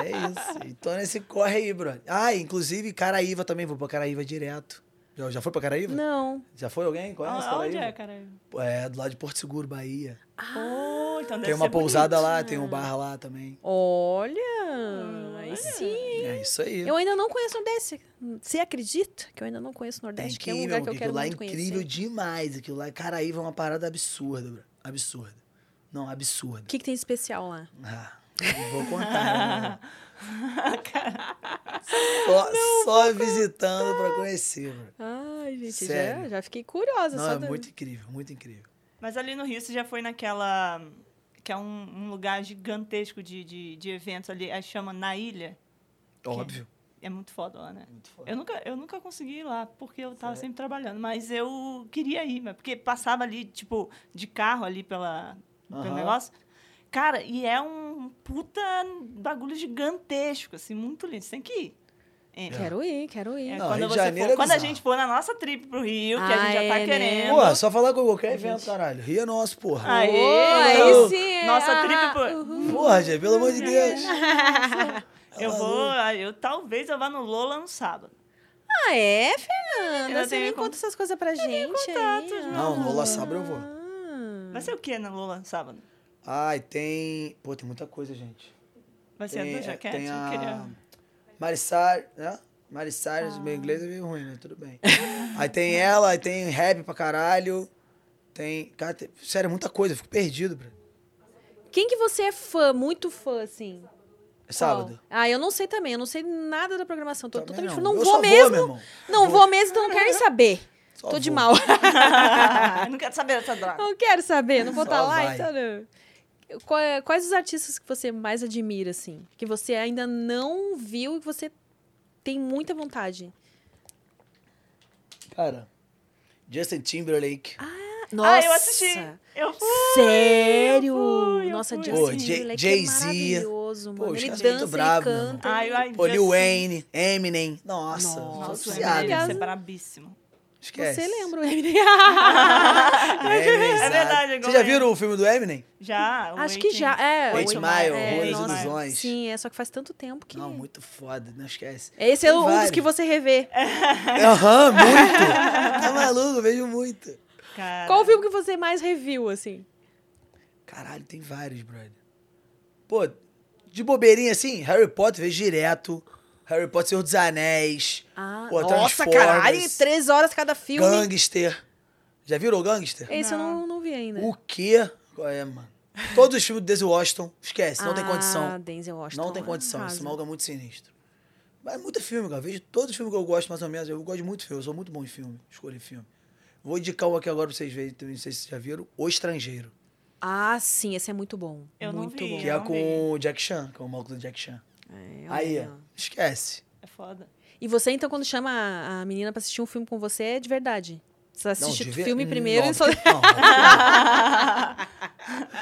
É isso. Então nesse corre aí, brother. Ah, inclusive Caraíva também, vou pra Caraíva direto. Já, já foi pra Caraíva? Não. Já foi alguém? Conhece Onde Caraíva? é, cara? É, do lado de Porto Seguro, Bahia. Oh, então deve tem uma ser pousada bonito. lá, tem um bar lá também. Olha! Aí sim. É isso aí. Eu ainda não conheço o Nordeste. Você acredita que eu ainda não conheço o tem Nordeste? que que é um lugar meu, que eu porque quero aquilo lá é muito incrível conhecer. demais. Aquilo lá, Caraíva é uma parada absurda, bro. Absurda. Não, absurda. O que, que tem especial lá? Ah, não vou contar. né? *laughs* só só visitando pra conhecer, bro. Ai, gente, já, Sério. já fiquei curiosa. Não, só é da- muito incrível, muito incrível. Mas ali no Rio você já foi naquela. que é um, um lugar gigantesco de, de, de eventos ali, aí chama Na Ilha. Óbvio. É muito foda lá, né? Muito foda. Eu nunca, eu nunca consegui ir lá, porque eu tava sempre trabalhando. Mas eu queria ir, mas porque passava ali, tipo, de carro ali pela, pelo negócio. Cara, e é um puta bagulho gigantesco, assim, muito lindo. Você tem que ir. Entra. Quero ir, quero ir. É, Não, quando for- é quando a gente for na nossa trip pro Rio, que a Ah, gente já tá é, né? querendo. Pô, só falar com qualquer evento, caralho. Rio é nosso, porra. Aê! Eu- sim. Nossa ah, trip pro-. Porra, gente, pelo amor de Deus. *laughs* Eu vou, eu talvez eu vá no Lola no sábado. Ah, é, Fernanda? Eu Você con- conta essas coisas pra gente contatos, aí. Não, no Lola Sábado eu vou. Ah. Vai ser o que no Lola no sábado? Ai, tem. Pô, tem muita coisa, gente. Vai ser a Tem, do Jaquete? tem a. queria- Marissar, né? Marissar, meu inglês é meio ruim, né? Tudo bem. *laughs* aí tem ela, aí tem rap pra caralho. Tem. Cara, tem- sério, muita coisa, eu fico perdido, bro. Quem que você é fã, muito fã, assim? É sábado. Qual? Ah, eu não sei também. Eu não sei nada da programação. Tô Também totalmente... não. Não, vou mesmo. não vou mesmo, então não quero nem saber. Só Tô de vou. mal. *laughs* não quero saber dessa droga. não quero saber. Não vou estar lá, vai. então não. É- Quais os artistas que você mais admira, assim? Que você ainda não viu e que você tem muita vontade? Cara, Justin Timberlake. Nossa! Ah, eu assisti. Eu fui. Sério? eu fui, eu Nossa, fui. Justin Pô, Jay- Timberlake é Jay-Z. maravilhoso, Pô, mano. os Ele muito dança, bravos, ele meu canta. Ai, ai, Pô, Lil Wayne, Eminem. Nossa, Nossa. Eminem deve ser Obrigada. brabíssimo. Esquece. Você lembra o Eminem? *laughs* Eminem, É exato. verdade, é Vocês já viram o filme do Eminem? Já. Acho que já. É, Eight o- Mile, é, Rua das nossa. Ilusões. Sim, é, só que faz tanto tempo que... Não, muito foda, não esquece. Esse é Tem um dos que você revê. *laughs* Aham, muito. Tá maluco, vejo muito. Cara, Qual o filme que você mais reviu, assim? Caralho, tem vários, brother. Pô, de bobeirinha assim, Harry Potter vejo direto. Harry Potter Senhor dos Anéis. Ah, Pô, nossa, Transformers, caralho, três horas cada filme. Gangster. Já viram o Gangster? Esse eu não, não vi ainda. O quê? Qual é, mano? Todos os filmes do Denzel Washington, esquece, não tem Ah, condição. Denzel Washington. Não tem condição, esse maluco é muito sinistro. Mas é muito filme, cara. Vejo todos os filmes que eu gosto, mais ou menos. Eu gosto de muito filme, eu sou muito bom em filme, escolher filme. Vou indicar um aqui agora pra vocês verem, não sei se vocês já viram, O Estrangeiro. Ah, sim, esse é muito bom. Eu não muito vi. bom. Que é não com o Jack Chan, que é o maluco do Jack Chan. É, Aí, ó, esquece. É foda. E você, então, quando chama a, a menina pra assistir um filme com você, é de verdade? Você assiste o ver- filme primeiro não, e só... porque- não.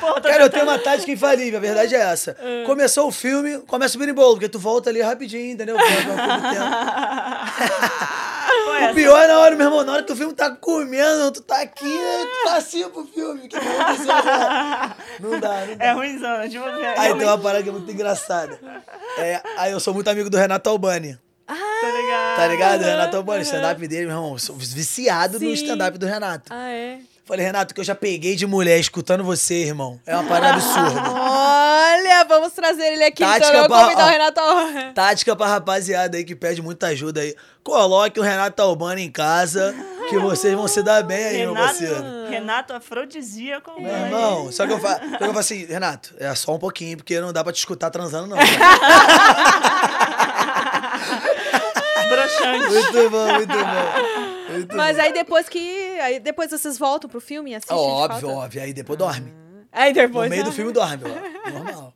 Pô, Cara, eu tenho uma tática infalível, a verdade é essa. Começou o filme, começa o birimbolo, porque tu volta ali rapidinho, entendeu? *laughs* Pô, O pior é na hora, meu irmão, na hora que o filme tá comendo, tu tá aqui, tu tá assim pro filme. O que agora? Não dá, não dá. É ruimzão. Tipo, é, Aí tem uma parada que é muito engraçada. É, aí eu sou muito amigo do Renato Albani. tá ligado? Tá ligado? Renato Albani, o stand-up dele, meu irmão. eu Sou viciado no Sim. stand-up do Renato. Ah, é? Falei, Renato, que eu já peguei de mulher escutando você, irmão. É uma parada absurda. *laughs* Olha, vamos trazer ele aqui, Tática então. Eu pra- vou convidar o Renato. Tática pra rapaziada aí que pede muita ajuda aí. Coloque o Renato Albani em casa, que vocês vão se dar bem aí, meu Renato, parceiro. Renato afrodisíaco. Meu irmão, só que eu falo, só que eu falo assim, Renato, é só um pouquinho, porque não dá pra te escutar transando, não. *laughs* Broxante. muito bom, muito bom. Muito Mas bom. aí depois que... Aí depois vocês voltam pro filme e assistem óbvio, óbvio. Aí depois dorme. Aí depois... No meio do filme dorme, ó. Normal.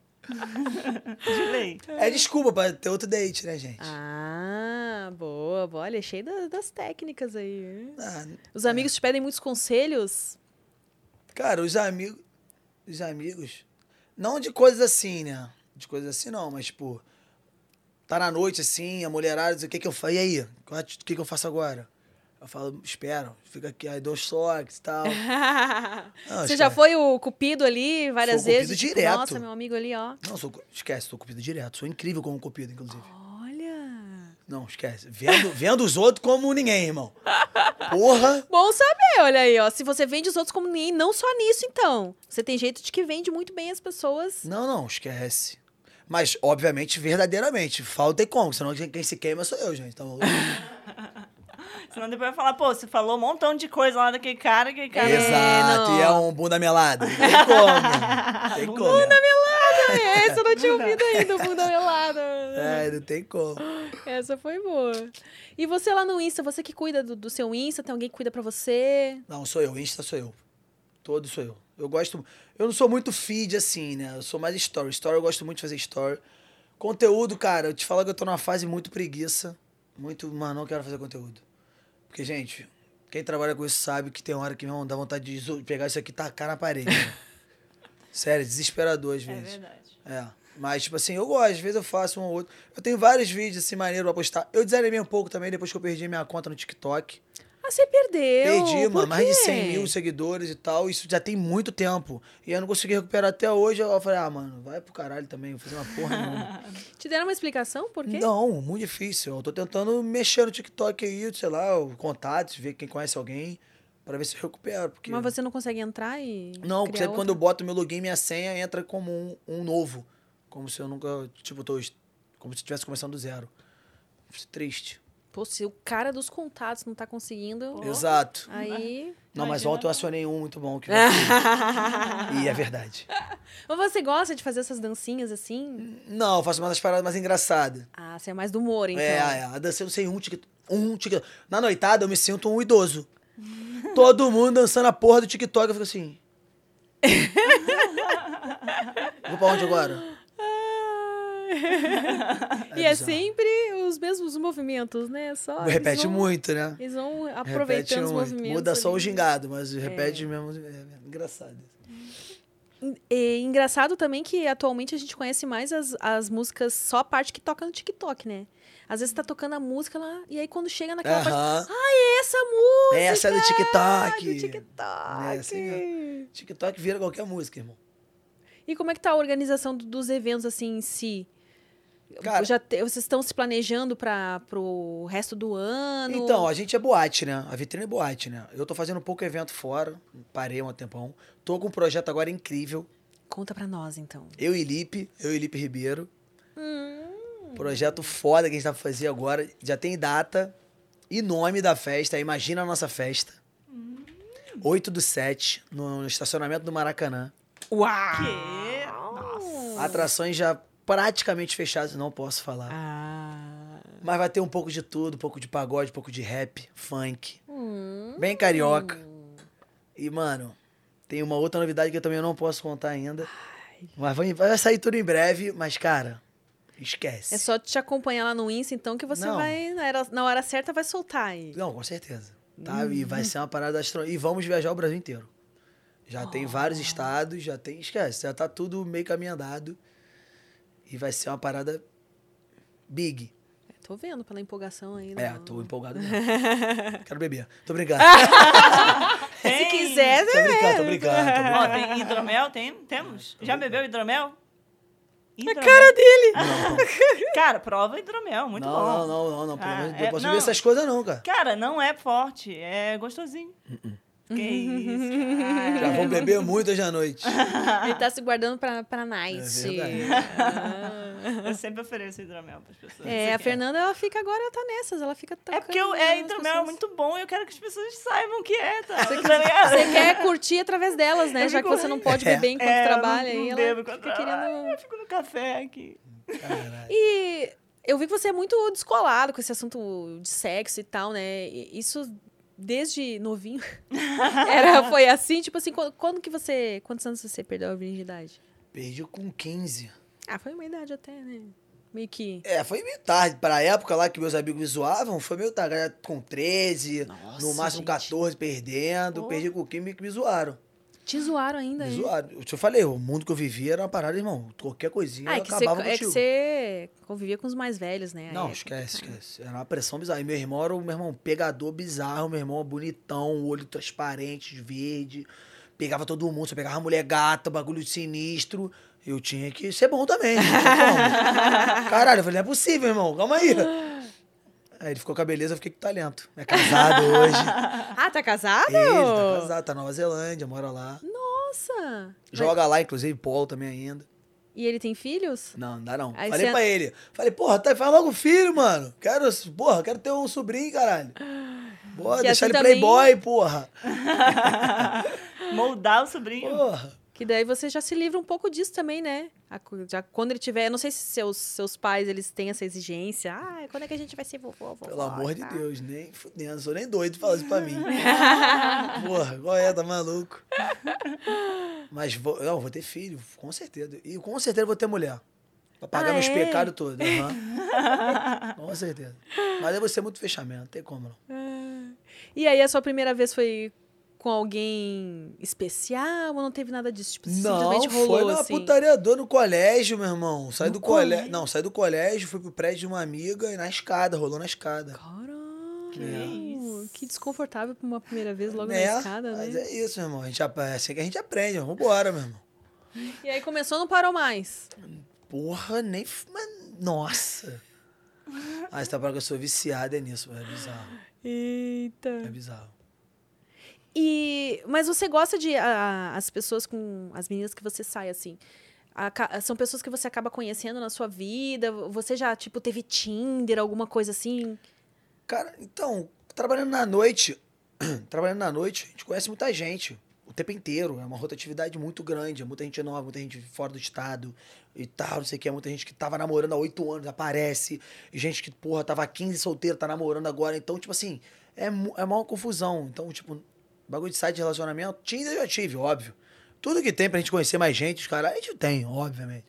De lei. É desculpa pra ter outro date, né, gente? Ah, boa, boa. Olha, cheio da- das técnicas aí. Ah, Os amigos te pedem muitos conselhos? cara, os amigos. Os amigos. Não de coisas assim, né? De coisas assim não, mas tipo. Tá na noite assim, a mulherada diz: o que que eu faço? E aí? O que que eu faço agora? Eu falo, espera, fica aqui, aí dou os toques e tal. *laughs* Não, Você já foi o cupido ali várias Sou vezes? cupido tipo, direto. Nossa, meu amigo ali, ó. Não, sou, esquece, sou cupido direto. Sou incrível como cupido, inclusive. Olha. Não, esquece. Vendo, vendo os outros como ninguém, irmão. Porra! Bom saber, olha aí, ó. Se você vende os outros como ninguém, não só nisso, então. Você tem jeito de que vende muito bem as pessoas. Não, não, esquece. Mas, obviamente, verdadeiramente. Falta e como, senão quem se queima sou eu, gente. Maluco? *laughs* Senão depois vai falar, pô, você falou um montão de coisa lá daquele cara, aquele cara. Exato, não. e é um bunda melada. *laughs* Não tem como. Tem como. Bunda melada! Essa eu não tinha ouvido ainda, bunda melada. É, não tem como. Essa foi boa. E você lá no Insta, você que cuida do, do seu Insta, tem alguém que cuida pra você? Não, sou eu. Insta sou eu. Todo sou eu. Eu gosto. Eu não sou muito feed assim, né? Eu sou mais story. Story eu gosto muito de fazer story. Conteúdo, cara, eu te falo que eu tô numa fase muito preguiça. Muito, mano, não quero fazer conteúdo. Porque, gente, quem trabalha com isso sabe que tem hora que meu, dá vontade de pegar isso aqui e tacar na parede. né? *laughs* Sério, desesperador às É vezes. verdade. É. Mas, tipo assim, eu gosto. Às vezes eu faço um ou outro. Eu tenho vários vídeos, assim, maneiro pra postar. Eu desanimei um pouco também depois que eu perdi minha conta no TikTok. Ah, você perdeu. Perdi, mano, mais de quê? 100 mil seguidores e tal. Isso já tem muito tempo. E eu não consegui recuperar até hoje. Eu falei, ah, mano, vai pro caralho também. Vou fazer uma porra nenhuma. *laughs* Te deram uma explicação por quê? Não, muito difícil. Eu tô tentando mexer no TikTok aí, sei lá, o contatos, ver quem conhece alguém, pra ver se eu recupero. Porque... Mas você não consegue entrar e. Não, porque sempre quando eu boto meu login e minha senha, entra como um, um novo. Como se eu nunca, tipo, tô, como se estivesse começando do zero. Triste. Pô, se o cara dos contatos não tá conseguindo. Exato. Aí. Não, mas Imagina. ontem eu acionei um muito bom. Que *laughs* e é verdade. *laughs* Mas você gosta de fazer essas dancinhas assim? Não, eu faço umas paradas mais engraçadas. Ah, você é mais do humor, então. É, é, a dança eu não sei um TikTok. Um TikTok. Na noitada eu me sinto um idoso. *laughs* Todo mundo dançando a porra do TikTok. Eu fico assim. Vou pra onde agora? *laughs* e é bizarro. sempre os mesmos movimentos, né? Só eles Repete vão- muito, né? Eles vão Repete aproveitando os muito. movimentos. Muda só o ali. gingado, mas repete mesmo. É engraçado. E engraçado também que atualmente a gente conhece mais as, as músicas, só a parte que toca no TikTok, né? Às vezes tá tocando a música lá, e aí quando chega naquela parte. Ah, é essa música! Essa é do TikTok. Do TikTok. É assim TikTok vira qualquer música, irmão. E como é que tá a organização do- dos eventos assim em si? Cara- Já te- vocês estão se planejando para pro resto do ano? Então, a gente é boate, né? A vitrine é boate, né? Eu tô fazendo pouco evento fora, parei um tempão. Tô com um projeto agora incrível. Conta pra nós, então. Eu e Lipe, eu e Lipe Ribeiro. Hum. Projeto foda que a gente tá pra fazer agora. Já tem data e nome da festa. Imagina a nossa festa. 8 do 7, no estacionamento do Maracanã. Uau! Que? Nossa. Atrações já praticamente fechadas, não posso falar. Ah. Mas vai ter um pouco de tudo, um pouco de pagode, um pouco de rap, funk. Hum. Bem carioca. E, mano, tem uma outra novidade que eu também não posso contar ainda. Mas vai, vai sair tudo em breve, mas, cara, esquece. É só te acompanhar lá no Insta, então, que você Não. vai, na hora, na hora certa, vai soltar aí. Não, com certeza. Tá? Uhum. E vai ser uma parada astronômica. E vamos viajar o Brasil inteiro. Já tem vários estados, já tem. Esquece, já tá tudo meio caminho andado. E vai ser uma parada big. É, Tô vendo pela empolgação aí. né? É, tô empolgado mesmo. *laughs* Quero beber. Tô brincando. *laughs* Se quiser, tô brincando, tô brincando. Tô brincando. Ó, tem hidromel? Tem, temos? Já bebeu hidromel? Hidromel. cara dele! *laughs* Cara, prova hidromel, muito não, bom. não, não, não, não. Pelo Ah, menos é- eu posso não. ver essas coisas, não, cara. Cara, não é forte, é gostosinho. Que *laughs* isso, cara. Já vou beber muito hoje à noite. Ele tá se guardando pra, pra night. É verdade. Eu sempre ofereço hidromel pras pessoas. É, Você a quer? Fernanda, ela fica agora, ela tá nessas, ela fica É porque eu, é, hidromel é muito bom e eu quero que as pessoas saibam o que é, tá? Tá ligado? Você quer curtir através delas, né? Eu Já que você não pode É. beber enquanto É, eu trabalha. não, aí não ela bebo enquanto querendo... Eu fico no café aqui. Caralho. E eu vi que você é muito descolado com esse assunto de sexo e tal, né? Isso desde novinho. *laughs* Era, foi assim, tipo assim, quando, quando que você. Quantos anos você perdeu a virgindade? Perdi com 15. Ah, foi uma idade até, né? Meio que. É, foi meio tarde. Pra época lá que meus amigos me zoavam, foi meio tarde. Galera Com 13, Nossa, no máximo gente. 14, perdendo. Pô. Perdi com 15 meio que me zoaram. Te zoaram ainda, Me hein? zoaram. Eu te falei, o mundo que eu vivia era uma parada, irmão. Qualquer coisinha Ah, é que, acabava é que você convivia com os mais velhos, né? Não, é esquece, complicado. esquece. Era uma pressão bizarra. E meu irmão era o meu irmão pegador bizarro, meu irmão bonitão, olho transparente, verde. Pegava todo mundo, você pegava mulher gata, bagulho sinistro. Eu tinha que ser bom também. *laughs* Caralho, eu falei, não é possível, irmão, calma aí. *laughs* Aí ele ficou com a beleza, eu fiquei com talento. É casado hoje. *laughs* Ah, tá casado? Ele tá casado, tá na Nova Zelândia, mora lá. Nossa! Joga lá, inclusive, polo também ainda. E ele tem filhos? Não, não dá não. Aí Falei você- pra ele. Falei, porra, tá, faz logo filho, mano. Quero, porra, quero ter um sobrinho, caralho. Bora, Que deixar ele também- playboy, porra. *laughs* Moldar o sobrinho. Porra. Que daí você já se livra um pouco disso também, né? Já quando ele tiver, não sei se seus, seus pais eles têm essa exigência. Ah, quando é que a gente vai ser vovô, vovó? Pelo amor de? Deus, nem fudendo. Sou nem doido de falar isso pra mim. *laughs* porra, qual é? Tá maluco? Mas vou, não, vou ter filho, com certeza. E com certeza vou ter mulher. Pra pagar Ah, meus é? pecados todos. aham. com certeza. Mas eu vou ser muito fechamento, não tem como não. E aí a sua primeira vez foi com alguém especial ou não teve nada disso? Tipo, Não, rolou foi numa assim. putaria doida no colégio, meu irmão. Saí No do colégio. Não, saí do colégio, fui pro prédio de uma amiga e na escada, rolou na escada. Caralho, isso. que desconfortável pra uma primeira vez logo Né? na escada, né? Mas é isso, meu irmão. A gente, é assim que a gente aprende, mano. Vambora, meu irmão. E aí começou, não parou mais. Porra, nem. Mas, nossa. Ah, você tá falando que eu sou viciado é nisso, é bizarro. Eita. É bizarro. E, mas você gosta de ah, as pessoas com as meninas que você sai assim? aca- são pessoas que você acaba conhecendo na sua vida? Você já tipo teve Tinder, alguma coisa assim? Cara, então, trabalhando na noite, *clears throat* trabalhando na noite, a gente conhece muita gente o tempo inteiro. É uma rotatividade muito grande, é muita gente nova, muita gente fora do estado e tal, não sei o que. É muita gente que tava namorando há oito anos, aparece. E gente que, porra, tava há 15 solteiro, tá namorando agora. Então, tipo assim, é, é uma confusão. Então, tipo, bagulho de site de relacionamento, Tinder eu já tive, óbvio. Tudo que tem pra gente conhecer mais gente, os caras, a gente tem, obviamente.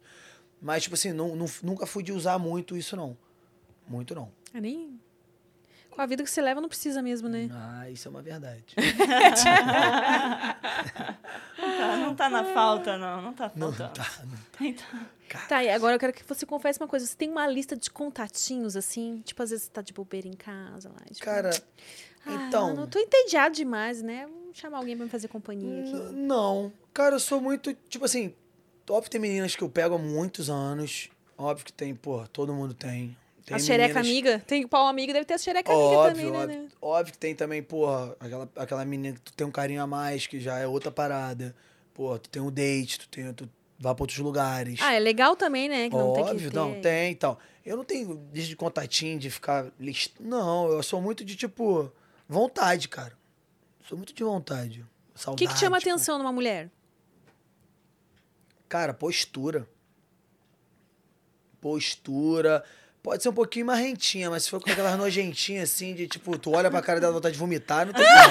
Mas, tipo assim, não, não- nunca fui de usar muito isso, não. Muito, não. É nem com a vida que você leva não precisa mesmo, né? Ah, isso é uma verdade. Tá, não tá na falta, não. Não tá Não, faltando. tá, não. Então, Tá, e agora eu quero que você confesse uma coisa. Você tem uma lista de contatinhos, assim? Tipo, às vezes você tá de bobeira em casa lá. Tipo, Cara, ah, então. mano, eu tô entediado demais, né? Vou chamar alguém pra me fazer companhia n- aqui. Não. Cara, eu sou muito. Tipo assim, óbvio que tem meninas que eu pego há muitos anos. Óbvio que tem, pô, todo mundo tem. Tem a xereca meninas- amiga. Tem pau amiga, deve ter a xereca amiga Óbvio, também, né, óbvio, né? óbvio que tem também, porra, aquela, aquela menina que tu tem um carinho a mais, que já é outra parada. Pô, tu tem um date, tu, tem, tu vai pra outros lugares. Ah, é legal também, né? Que não tem que Óbvio, ter. não, tem, então. Eu não tenho lista de contatinho, de ficar list... Não, eu sou muito de, tipo, vontade, cara. Sou muito de vontade. O que, que chama tipo, atenção numa mulher? Cara, postura. Postura. Pode ser um pouquinho marrentinha, mas se for com aquelas nojentinhas assim, de tipo, tu olha pra cara dela vontade de vomitar, não tem como.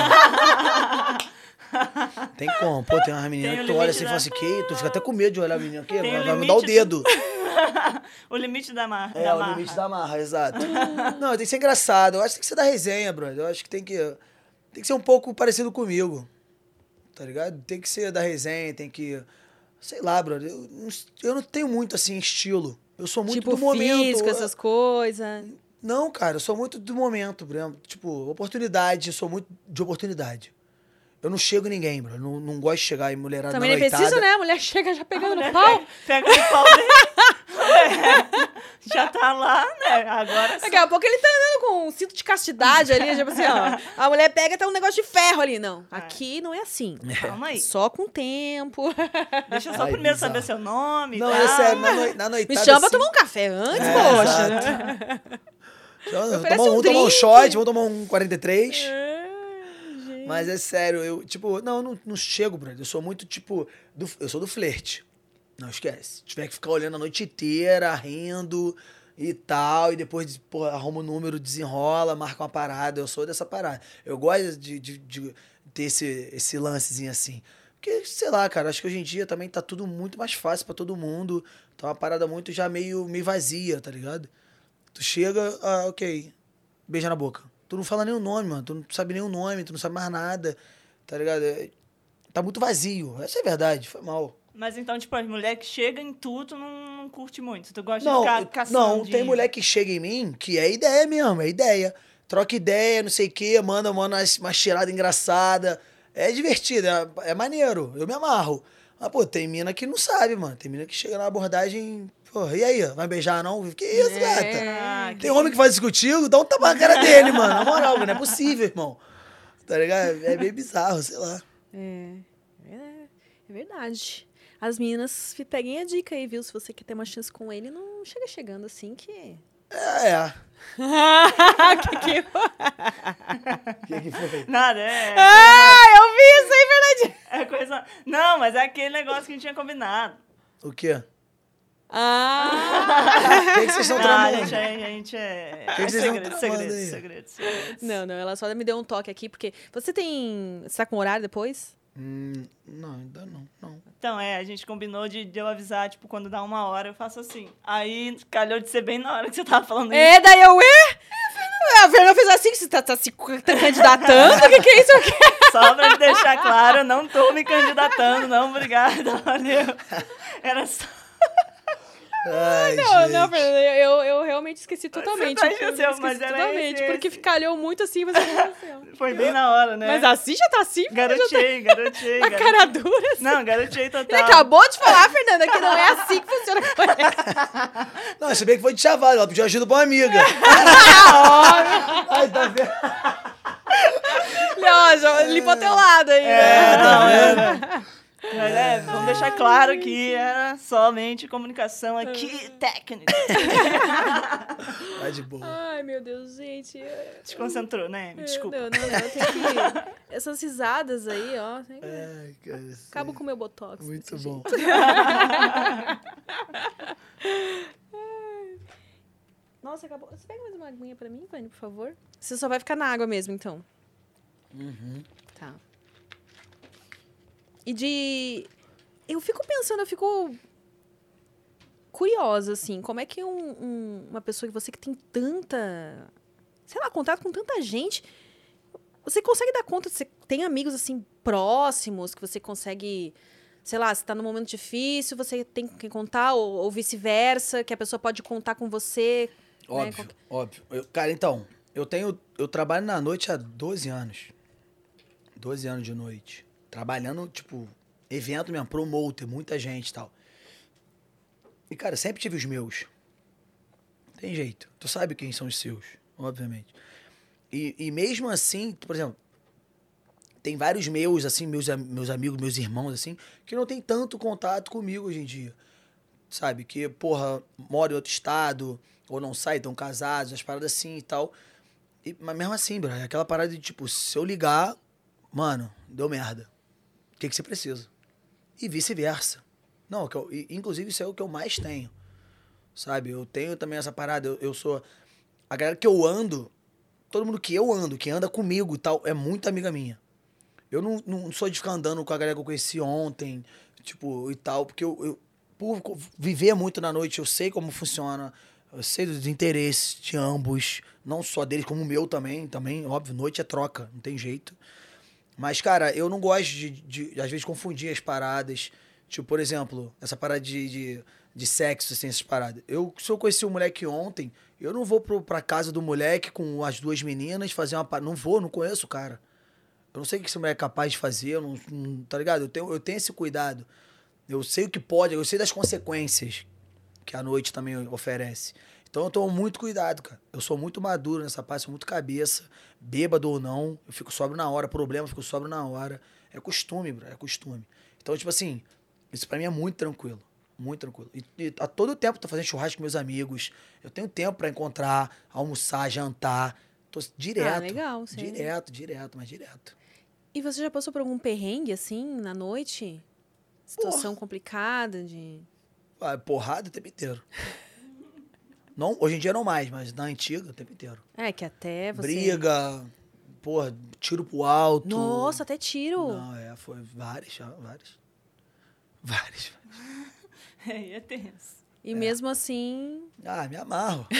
tem como. Pô, tem umas meninas Tem que tu olha assim e da- fala assim, que? Tu fica até com medo de olhar a menina aqui, Tem vai, vai me dar o dedo. *laughs* o limite da marra. É, da o marra. limite da marra, exato. Não, tem que ser engraçado. Eu acho que tem que ser da resenha, brother. Eu acho que tem que. Tem que ser um pouco parecido comigo. Tá ligado? Tem que ser da resenha, tem que. Sei lá, brother. Eu eu não tenho muito assim estilo. Eu sou muito tipo, do momento. físico, essas coisas. Não, cara, eu sou muito do momento, por exemplo. Tipo, oportunidade, eu sou muito de oportunidade. Eu não chego em ninguém, bro. Eu não, não gosto de chegar em mulherada Também na não é preciso, né? A mulher chega já pegando no Mulher pau. *laughs* Pega no pau dele. É, *laughs* já tá lá, né? Agora Daqui a pouco ele tá andando com um cinto de castidade ali, tipo assim, ó. *laughs* A mulher pega tá um negócio de ferro ali. Não, aqui não é assim. Calma aí. Só com o tempo. *laughs* Deixa eu só Ai, primeiro bizarro. saber seu nome. Não, tal. é sério, na, na Me noitada. chama pra assim, tomar um café antes, É, poxa. Vamos tomar um um, tomar um shot, vamos tomar um 43. É. Mas é sério, eu, tipo, não, eu não, não chego, brother. Eu sou muito, tipo, do, eu sou do flerte. Não esquece. Tiver que ficar olhando a noite inteira, rindo e tal, e depois, arruma o número, desenrola, marca uma parada. Eu sou dessa parada. Eu gosto de, de, de ter esse, esse lancezinho assim. Porque, sei lá, cara, acho que hoje em dia também tá tudo muito mais fácil pra todo mundo. Tá uma parada muito já meio, meio vazia, tá ligado? Tu chega, ah, ok, beija na boca. Tu não fala nem o nome, mano. Tu não sabe nem o nome, tu não sabe mais nada, tá ligado? É- Tá muito vazio. Essa é verdade, foi mal. Mas então, tipo, as mulheres que chegam em tudo, tu não, não curte muito. Tu gosta Não, de ficar caçando. não, de- tem mulher que chega em mim que é ideia mesmo, é ideia. Troca ideia, não sei o quê, manda, manda uma tirada engraçada. É divertido, é, é maneiro, eu me amarro. Mas, pô, tem mina que não sabe, mano. Tem mina que chega na abordagem, pô, e aí, vai beijar não? Que isso, É. gata? Ah, Tem homem que faz isso contigo, dá um tapa na cara *laughs* dele, mano. Na moral, não é possível, irmão. Tá ligado? É meio bizarro, sei lá. É, é, é verdade. As meninas, peguem a dica aí, viu? Se você quer ter uma chance com ele, não chega chegando assim que... É, é. *laughs* que que... O que, que foi? Nada, é. Ah, eu vi isso aí, verdade. É coisa. Não, mas é aquele negócio que a gente tinha combinado. O quê? Ah! O que, que vocês estão Ah, a tramando? gente, é- a gente é. que é vocês estão segredo, tramando segredo, segredo, segredo. Não, não, ela só me deu um toque aqui, porque... Você tem... Você tá com horário depois? Hum, não, ainda não, não. Então, é, a gente combinou de, de eu avisar, tipo, quando dá uma hora, eu faço assim. Aí calhou de ser bem na hora que você tava falando isso. É, daí eu... É? A Fernanda fez assim, que você tá, tá se tá candidatando? O que que é isso aqui? *laughs* Só pra deixar deixar claro, eu não tô me candidatando, não, obrigada, valeu. Era só. Ai, Não, gente. não, Fernanda, eu, eu realmente esqueci totalmente. tá eu esqueci mas era totalmente, porque calhou muito assim, você *laughs* aconteceu. Foi bem na hora, né? Mas assim já tá assim, garotei. tá a garotei. cara dura. assim. Não, garotei Ele total. acabou de falar, Fernanda, que não é assim que funciona. *laughs* Não, se bem que foi de chavalo, ela pediu ajuda pra uma amiga. *laughs* Ai, tá vendo? Não, já limpou teu lado aí. É, né? não, era. Mas é, vamos deixar claro que era somente comunicação aqui técnica. *laughs* Tá de boa. Ai, meu Deus, gente. Desconcentrou, né? Me desculpa. Não, não, não. Eu tenho que... *laughs* Essas risadas aí, ó. tem que- Ai, cara. Acabo com o meu botox. Muito bom. *laughs* Nossa, acabou. Você pega mais uma aguinha pra mim, Vânia, por favor? Você só vai ficar na água mesmo, então. Uhum. Tá. E de. Eu fico pensando, eu fico curiosa, assim, como é que um- um- uma pessoa que você que tem tanta. Sei lá, contato com tanta gente. Você consegue dar conta? Você tem amigos, assim, próximos, que você consegue. Sei lá, se tá num momento difícil, você tem quem contar, ou, ou vice-versa, que a pessoa pode contar com você. né? Óbvio, Qualquer- óbvio. Eu- cara, então, eu tenho. Eu trabalho na noite há 12 anos. 12 anos de noite. Trabalhando, tipo, evento mesmo, promoter, muita gente e tal. E, cara, sempre tive os meus. Tem jeito. Tu sabe quem são os seus, obviamente. E, e mesmo assim, por exemplo, tem vários meus, assim, meus, meus amigos, meus irmãos, assim, que não tem tanto contato comigo hoje em dia. Sabe? Que, porra, mora em outro estado, ou não sai, estão casados, as paradas assim e tal. E, mas mesmo assim, bro, é aquela parada de, tipo, se eu ligar, mano, deu merda. O que, que você precisa? E vice-versa. Não, eu- inclusive isso é o que eu mais tenho. Sabe? Eu tenho também essa parada, eu, eu sou. A galera que eu ando, todo mundo que eu ando, que anda comigo e tal, é muito amiga minha. Eu não, não sou de ficar andando com a galera que eu conheci ontem, tipo, e tal, porque eu, eu por viver muito na noite, eu sei como funciona, eu sei dos interesses de ambos, não só deles, como o meu também, também, óbvio, noite é troca, não tem jeito. Mas, cara, eu não gosto de, de, às vezes, confundir as paradas. Tipo, por exemplo, essa parada de, de, de sexo, assim, essas paradas. Eu, se eu conheci um moleque ontem, eu não vou pro, pra casa do moleque com as duas meninas fazer uma. Não vou, não conheço o cara. Eu não sei o que esse moleque é capaz de fazer, não, não- tá ligado? Eu tenho, eu tenho esse cuidado. Eu sei o que pode, eu sei das consequências que a noite também oferece. Então eu tomo muito cuidado, cara. Eu sou muito maduro nessa parte, sou muito cabeça, bêbado ou não, eu fico sóbrio na hora, problema, fico sóbrio na hora. É costume, bro, é costume. Então, tipo assim, isso pra mim é muito tranquilo. Muito tranquilo. E, e a todo tempo eu tô fazendo churrasco com meus amigos. Eu tenho tempo pra encontrar, almoçar, jantar. Tô direto. Ah, legal, sim. Direto, direto, mas direto. E você já passou por algum perrengue, assim, na noite? Situação complicada de. Ah, porrada o tempo inteiro. Não, hoje em dia não mais, mas na antiga o tempo inteiro. É, que até você. Briga, porra, tiro pro alto. Nossa, até tiro. Não, é, foi várias, já, várias. Várias. Aí *laughs* é tenso. E mesmo assim. Ah, me amarro. *laughs*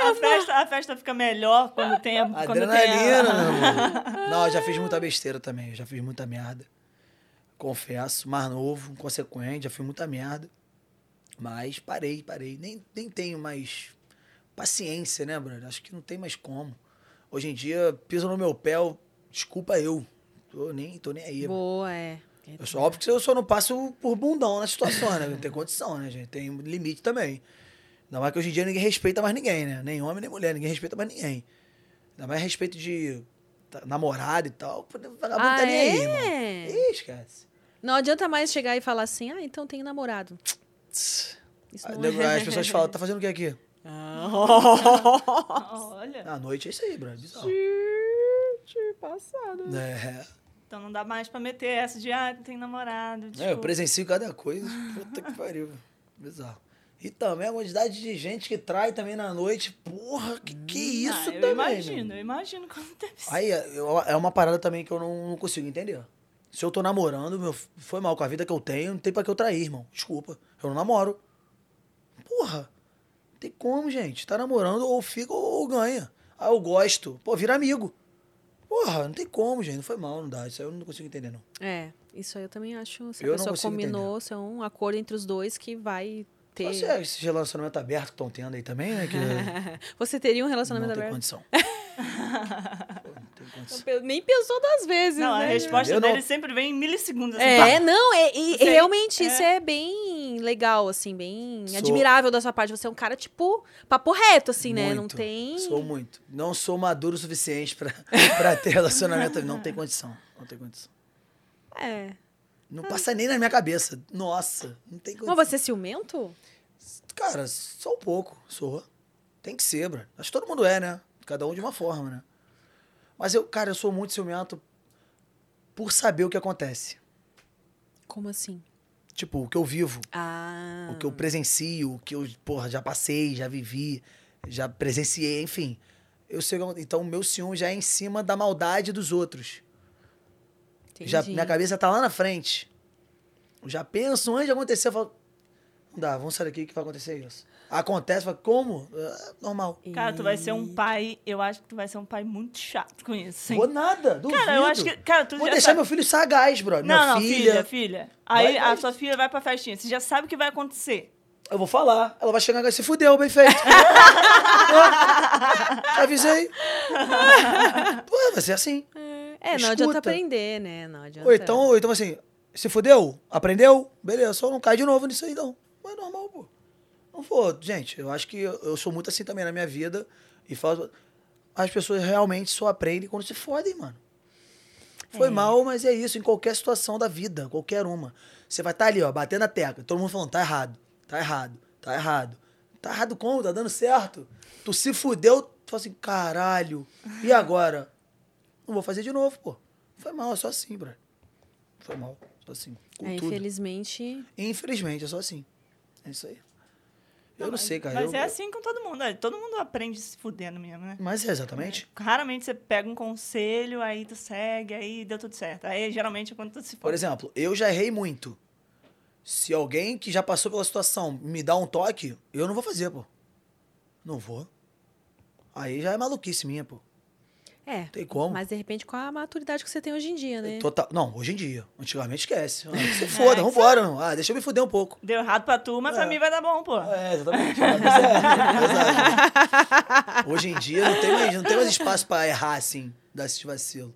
A festa, a festa fica melhor quando tem a. quando tem Adrenalina, a... meu amor. *laughs* Não, eu já fiz muita besteira também, eu já fiz muita merda. Confesso, mais novo, consequente, já fiz muita merda. Mas parei, parei. Nem, nem tenho mais paciência, né, brother? Acho que não tem mais como. Hoje em dia, piso no meu pé, eu- desculpa eu. Tô nem, tô nem aí. mano. Boa, é. Eu sou óbvio que eu só não passo por bundão na situação, né? Não tem condição, né, gente? Tem limite também. Ainda mais que hoje em dia ninguém respeita mais ninguém, né? Nem homem, nem mulher, ninguém respeita mais ninguém. Ainda mais respeito de tá, namorado e tal. Vagabundo Ah, tá nem aí, é? mano. Ih, esquece. Não adianta mais chegar e falar assim, ah, então tenho namorado. É. As pessoas falam, tá fazendo o que aqui? Olha. À noite é isso aí, brother. Bizarro. Gente, passado. É. Então não dá mais pra meter essa de, ah, tem namorado. Tipo, É, eu presencio cada coisa. Puta que pariu. Bizarro. E também a quantidade de gente que trai também na noite. Porra, que que isso ah, eu também? imagino, meu? eu imagino como deve ser. Aí é eu- é uma parada também que eu não, não consigo entender. Se eu tô namorando, meu, foi mal com a vida que eu tenho, não tem pra que eu trair, irmão. Desculpa. Eu não namoro. Porra. Não tem como, gente. Tá namorando, ou fica ou ganha. Ah, eu gosto. Pô, vira amigo. Porra, não tem como, gente. Não foi mal, não dá. Isso aí eu não consigo entender, não. É, isso aí eu também acho. Se a Eu não pessoa combinou, se é um acordo entre os dois que vai ter. Você é esse relacionamento aberto que estão tendo aí também, né? Que *laughs* Você teria um não relacionamento tem aberto? não tem condição. *laughs* Nem pensou duas vezes, Não, a né? resposta Eu não- dele sempre vem em milissegundos. assim, É, pá. não, é, e Você- realmente é. isso é bem legal, assim, bem Sou- admirável da sua parte. Você é um cara, tipo, papo reto, assim, né? Não Muito. tem. Sou muito. Não sou maduro o suficiente pra, *laughs* pra ter relacionamento. Não tem condição. Não tem condição. É. Não passa nem na minha cabeça. Nossa, não tem condição. Mas você é ciumento? Cara, só um pouco. Sou. Tem que ser, bro. Acho que todo mundo é, né? Cada um de uma forma, né? Mas eu, cara, eu sou muito ciumento por saber o que acontece. Como assim? Tipo, o que eu vivo, Ah. o que eu presencio, o que eu, porra, já passei, já vivi, já presenciei, enfim. Eu sei, então o meu ciúme já é em cima da maldade dos outros. Já, entendi. minha cabeça tá lá na frente. Eu já penso antes de acontecer, eu falo, não dá, vamos sair daqui que vai acontecer isso. Acontece, eu falo, como? É, normal. Cara, tu vai ser um pai, eu acho que tu vai ser um pai muito chato com isso. Sim. Vou nada, duvido. Cara, eu acho que. Cara, tu Vou já deixar sabe- meu filho sagaz, bro. Não, minha não, filha, filha, filha. Aí Vai, a vai. sua filha vai pra festinha. Você já sabe o que vai acontecer. Eu vou falar. Ela vai chegar e se fudeu, bem feito. Ó, *laughs* Avisei. *laughs* Pô, vai ser assim. É, não adianta Escuta. aprender, né? Não adianta. Ou então, ou então assim, se fudeu? Aprendeu? Beleza, só não cai de novo nisso aí, não. Mas é normal, pô. Não vou. Gente, eu acho que eu, eu sou muito assim também na minha vida. E falo. As pessoas realmente só aprendem quando se fodem, mano. Foi É. mal, mas é isso, em qualquer situação da vida, qualquer uma. Você vai estar ali, ó, batendo a tecla, todo mundo falando, tá errado, tá errado, tá errado. Tá errado como? Tá dando certo? Tu se fudeu, tu fala assim, caralho, e *laughs* agora? Não vou fazer de novo, pô. Foi mal, é só assim, bro. Foi mal, só assim. Com É, infelizmente. Infelizmente, é só assim. É isso aí. Eu não, mas- sei, cara. Mas eu- é assim com todo mundo. é, Todo mundo aprende se fudendo mesmo, né? Mas é exatamente. Raramente você pega um conselho, aí tu segue, aí deu tudo certo. Aí geralmente é quando tu se Por fode. exemplo, eu já errei muito. Se alguém que já passou pela situação me dá um toque, eu não vou fazer, pô. Não vou. Aí já é maluquice minha, pô. É. Tem como. Mas de repente com a maturidade que você tem hoje em dia, né? Total... Não, hoje em dia. Antigamente esquece. Ah, se *laughs* foda, É, vambora. Não. Ah, deixa eu me fuder um pouco. Deu errado pra tu, mas pra É. mim vai dar bom, pô. É, exatamente. Mas é, Hoje em dia não tem mais, não tem mais espaço pra errar, assim, dar esse vacilo.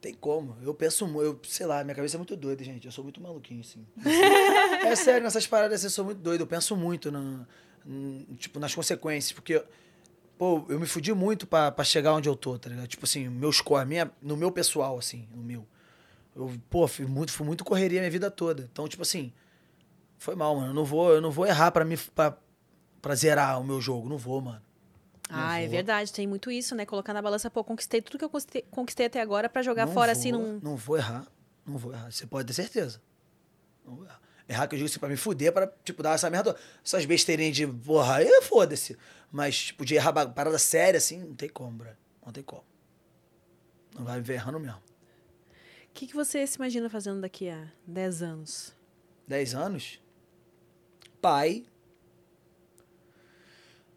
Tem como. Eu penso muito, eu, sei lá, minha cabeça é muito doida, gente. Eu sou muito maluquinho, assim. é sério, nessas paradas assim, eu sou muito doido. Eu penso muito, na, n- tipo, nas consequências. Porque, pô, eu me fudi muito pra, pra chegar onde eu tô, tá ligado? Tipo assim, meu score, minha, no meu pessoal, assim, no meu. Eu, pô, fui muito, fui muito correria minha vida toda. Então, tipo assim, foi mal, mano. Eu não vou, eu não vou errar pra, me, pra, pra zerar o meu jogo. Não vou, mano. Ah, é verdade. Tem muito isso, né? Colocar na balança, pô, conquistei tudo que eu conquistei, conquistei até agora pra jogar Não fora vou, assim num. Não vou errar. Não vou errar. Você pode ter certeza. Não vou errar. Errar que eu digo assim, pra me fuder, pra, tipo, dar essa merda. Essas besteirinhas de, porra, aí foda-se. Mas, tipo, de errar parada séria, assim, não tem como, bro. Não tem como. Não vai me ver errando mesmo. O que, que você se imagina fazendo daqui a 10 anos? 10 anos? Pai.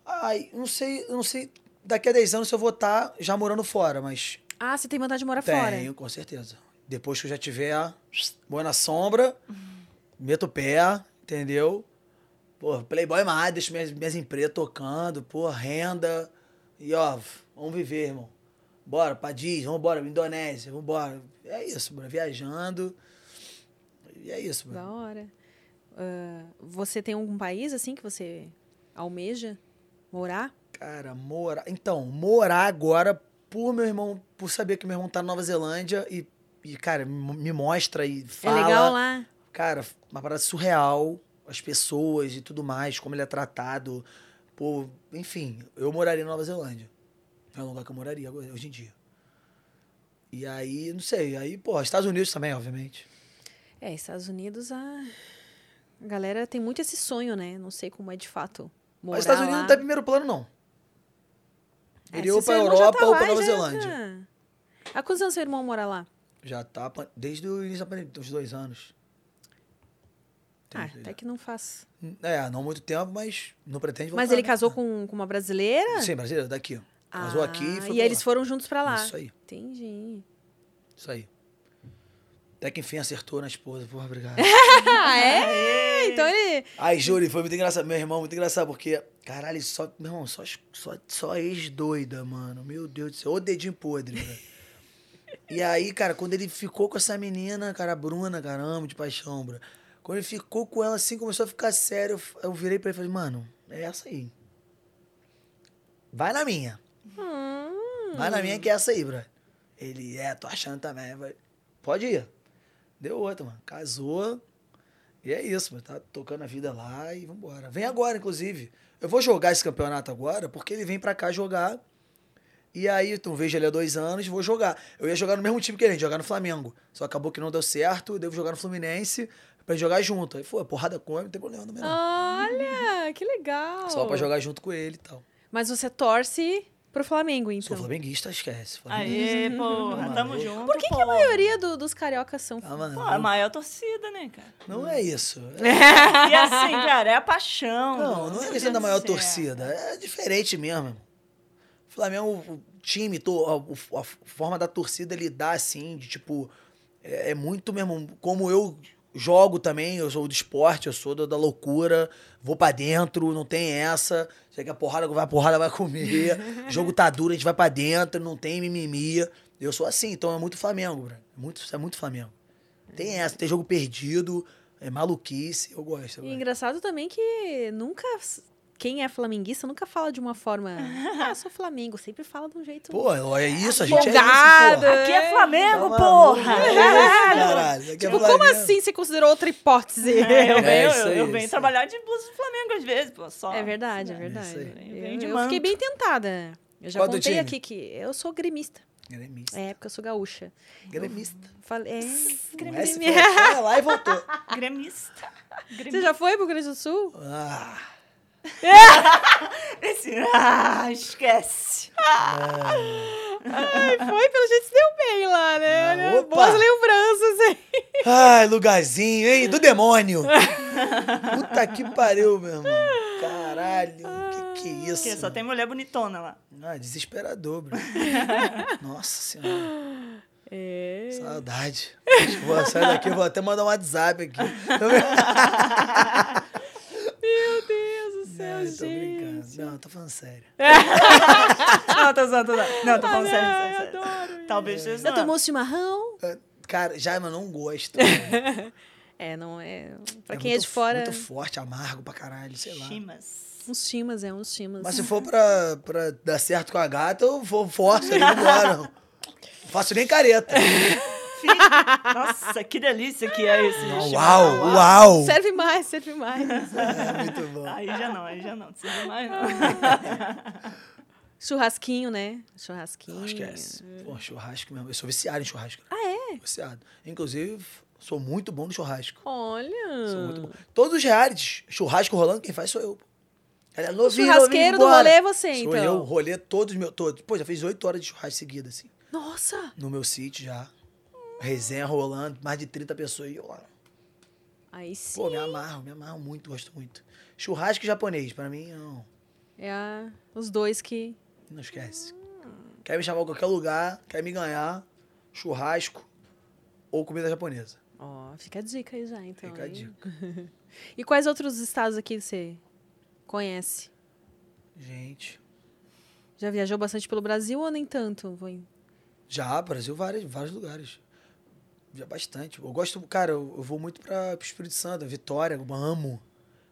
Ai, não sei, não sei. Daqui a 10 anos se eu vou estar já morando fora, mas Ah, você tem vontade de morar Tenho, fora? com certeza. Depois que eu já tiver boa na sombra, meto o pé, entendeu? Pô, Playboy mais, deixo minhas, minhas empresas tocando, pô, renda. E ó, vamos viver, irmão. Bora Disney, vamos embora, Indonésia, vamos embora. É isso, bro, viajando. E é isso, Da bro. hora. Ah, você tem algum país assim que você almeja morar? Cara, morar. Então, morar agora por meu irmão, por saber que meu irmão tá na Nova Zelândia e, e cara, me me mostra e fala. É legal lá? Cara, uma parada surreal, as pessoas e tudo mais, como ele é tratado. Pô, enfim, eu moraria na Nova Zelândia. É um lugar que eu moraria hoje em dia. E aí, não sei, aí, pô, Estados Unidos também, obviamente. É, Estados Unidos, a... a galera tem muito esse sonho, né? Não sei como é de fato morar Mas Estados Unidos lá. não tá em primeiro plano, não. É, Iria se ou pra Europa tá ou lá, pra Nova já Zelândia. tá. Há quantos anos seu irmão mora lá? Já tá desde o início da pandemia, uns dois anos. Ah, até que não faz. É, não muito tempo, mas não pretende voltar. Mas ele né? casou com, com uma brasileira? Sim, brasileiro, daqui. ó. Casou aqui e foi e eles lá. foram juntos pra lá. Isso aí, Entendi. isso aí. Até que enfim acertou na esposa. Porra, obrigado. *laughs* Ah, é? Então ele. Ai, Júlio, foi muito engraçado. Meu irmão, muito engraçado, porque, caralho, só, meu irmão, só, só, só ex-doida, mano. Meu Deus do céu. Ô dedinho podre, velho. E aí, cara, quando ele ficou com essa menina, cara, a Bruna, caramba, de paixão, bro. Quando ele ficou com ela assim, começou a ficar sério, eu, virei pra ele e falei, mano, é essa aí. Vai na minha. Hum. Vai na minha que é essa aí, bro. Ele, é, tô achando também. Falei, Pode ir. Deu outra, mano. Casou. E é isso, mano. Tá tocando a vida lá e vambora. Vem agora, inclusive. Eu vou jogar esse campeonato agora, porque ele vem pra cá jogar. E aí, tu vejo ele há dois anos, vou jogar. Eu ia jogar no mesmo time que ele, jogar no Flamengo. Só acabou que não deu certo, eu devo jogar no Fluminense pra jogar junto. Aí, foi, porrada com ele, não tem problema também não. Olha, que legal. Só pra jogar junto com ele e tal. Mas você torce pro Flamengo, então. Sou flamenguista, esquece. Flamenguista. Aê, porra, tamo junto. Por que, que a maioria do- dos cariocas são. Ah, mano, Pô, a maior torcida, né, cara? não é isso. *laughs* E assim, cara, é a paixão. Não, não é questão da maior céu. torcida. É diferente mesmo. Flamengo, o time, to- a, a forma da torcida lidar assim, de tipo. É, é muito mesmo. Como eu jogo também, eu sou do esporte, eu sou da, da loucura, vou pra dentro, não tem essa. Sei que a porrada vai, a porrada vai comer. *laughs* jogo tá duro, a gente vai pra dentro, não tem mimimi. Eu sou assim, então é muito Flamengo, bro. Muito, é muito Flamengo. Tem essa, tem jogo perdido, é maluquice, eu gosto. Eu E gosto. engraçado também que nunca. Quem é flamenguista nunca fala de uma forma. Ah, eu sou Flamengo. Sempre fala de um jeito. Pô, é isso, a gente é isso. Aqui é Flamengo, Tá porra! maluco? Caralho! *laughs* Caralho, aqui é Tipo, como Flamengo. assim você considerou outra hipótese? É, *laughs* eu É venho, isso eu, eu isso venho trabalhar de blusa do Flamengo às vezes, pô. Só. É verdade, é verdade. Eu, eu fiquei bem tentada. Eu já Qual contei time? aqui que eu sou gremista. Gremista. É, porque eu sou gaúcha. Gremista. Falei, é, gremista. foi, *laughs* foi lá e voltou. Gremista. Você já foi pro Rio Grande do Sul? Ah, Esse... Ah, esquece. Ai, foi, pelo jeito se deu bem lá, né? Ah. Boas lembranças, hein? ai, lugarzinho, hein? Do demônio. Puta que pariu, meu irmão. Caralho, que que é isso? Porque só tem mulher bonitona lá. Ah, desesperador, bro. *laughs* Nossa senhora. É. Saudade. Vou sair daqui, vou até mandar um WhatsApp aqui. *laughs* Meu Não, eu tô brincando. gente. Não, tô falando sério. *laughs* Não, tô zoando, tô zoando. Não, tô falando sério, Ai, sério, sério. adoro. Talvez seja Já tomou chimarrão? Cara, já, mas não gosto. *laughs* É, não é. Pra É quem é muito de fora, Muito forte, amargo pra caralho, sei lá. Chimas. uns chimas, é, uns chimas. Mas se for pra, pra dar certo com a gata, eu vou forço ali embora. Não faço nem careta. *laughs* *laughs* Nossa, que delícia que é esse chimarrão. Uau, uau. Serve mais, serve mais. *laughs* É muito bom. Aí já não, aí já não. Não precisa mais, não. *laughs* Churrasquinho, né? Churrasquinho. Não esquece. Pô, churrasco mesmo. Eu sou viciado em churrasco. Ah, é? Viciado. Inclusive, sou muito bom no churrasco. Olha. Sou muito bom. Todos os realities, churrasco rolando, quem faz sou eu. Ela é novinho, churrasqueiro do novinho, rolê é você, Sou então. eu, rolê todos meus. Todos. Pô, já fiz oito horas de churrasco seguida, assim. Nossa! No meu sítio já. Resenha rolando, mais de 30 pessoas. E eu lá. Aí sim. Pô, me amarro, me amarro muito, gosto muito. Churrasco japonês, pra mim, não. É a- os dois que. Não esquece. Quer me chamar em qualquer lugar, quer me ganhar, churrasco ou comida japonesa. Ó, fica a dica aí já, então. Fica a hein? dica. *laughs* E quais outros estados aqui você conhece? Gente. Já viajou bastante pelo Brasil ou nem tanto? Foi- Já, Brasil, vários, vários lugares. Já bastante. Eu gosto, cara, eu, eu vou muito pra, pro Espírito Santo, Vitória, eu amo.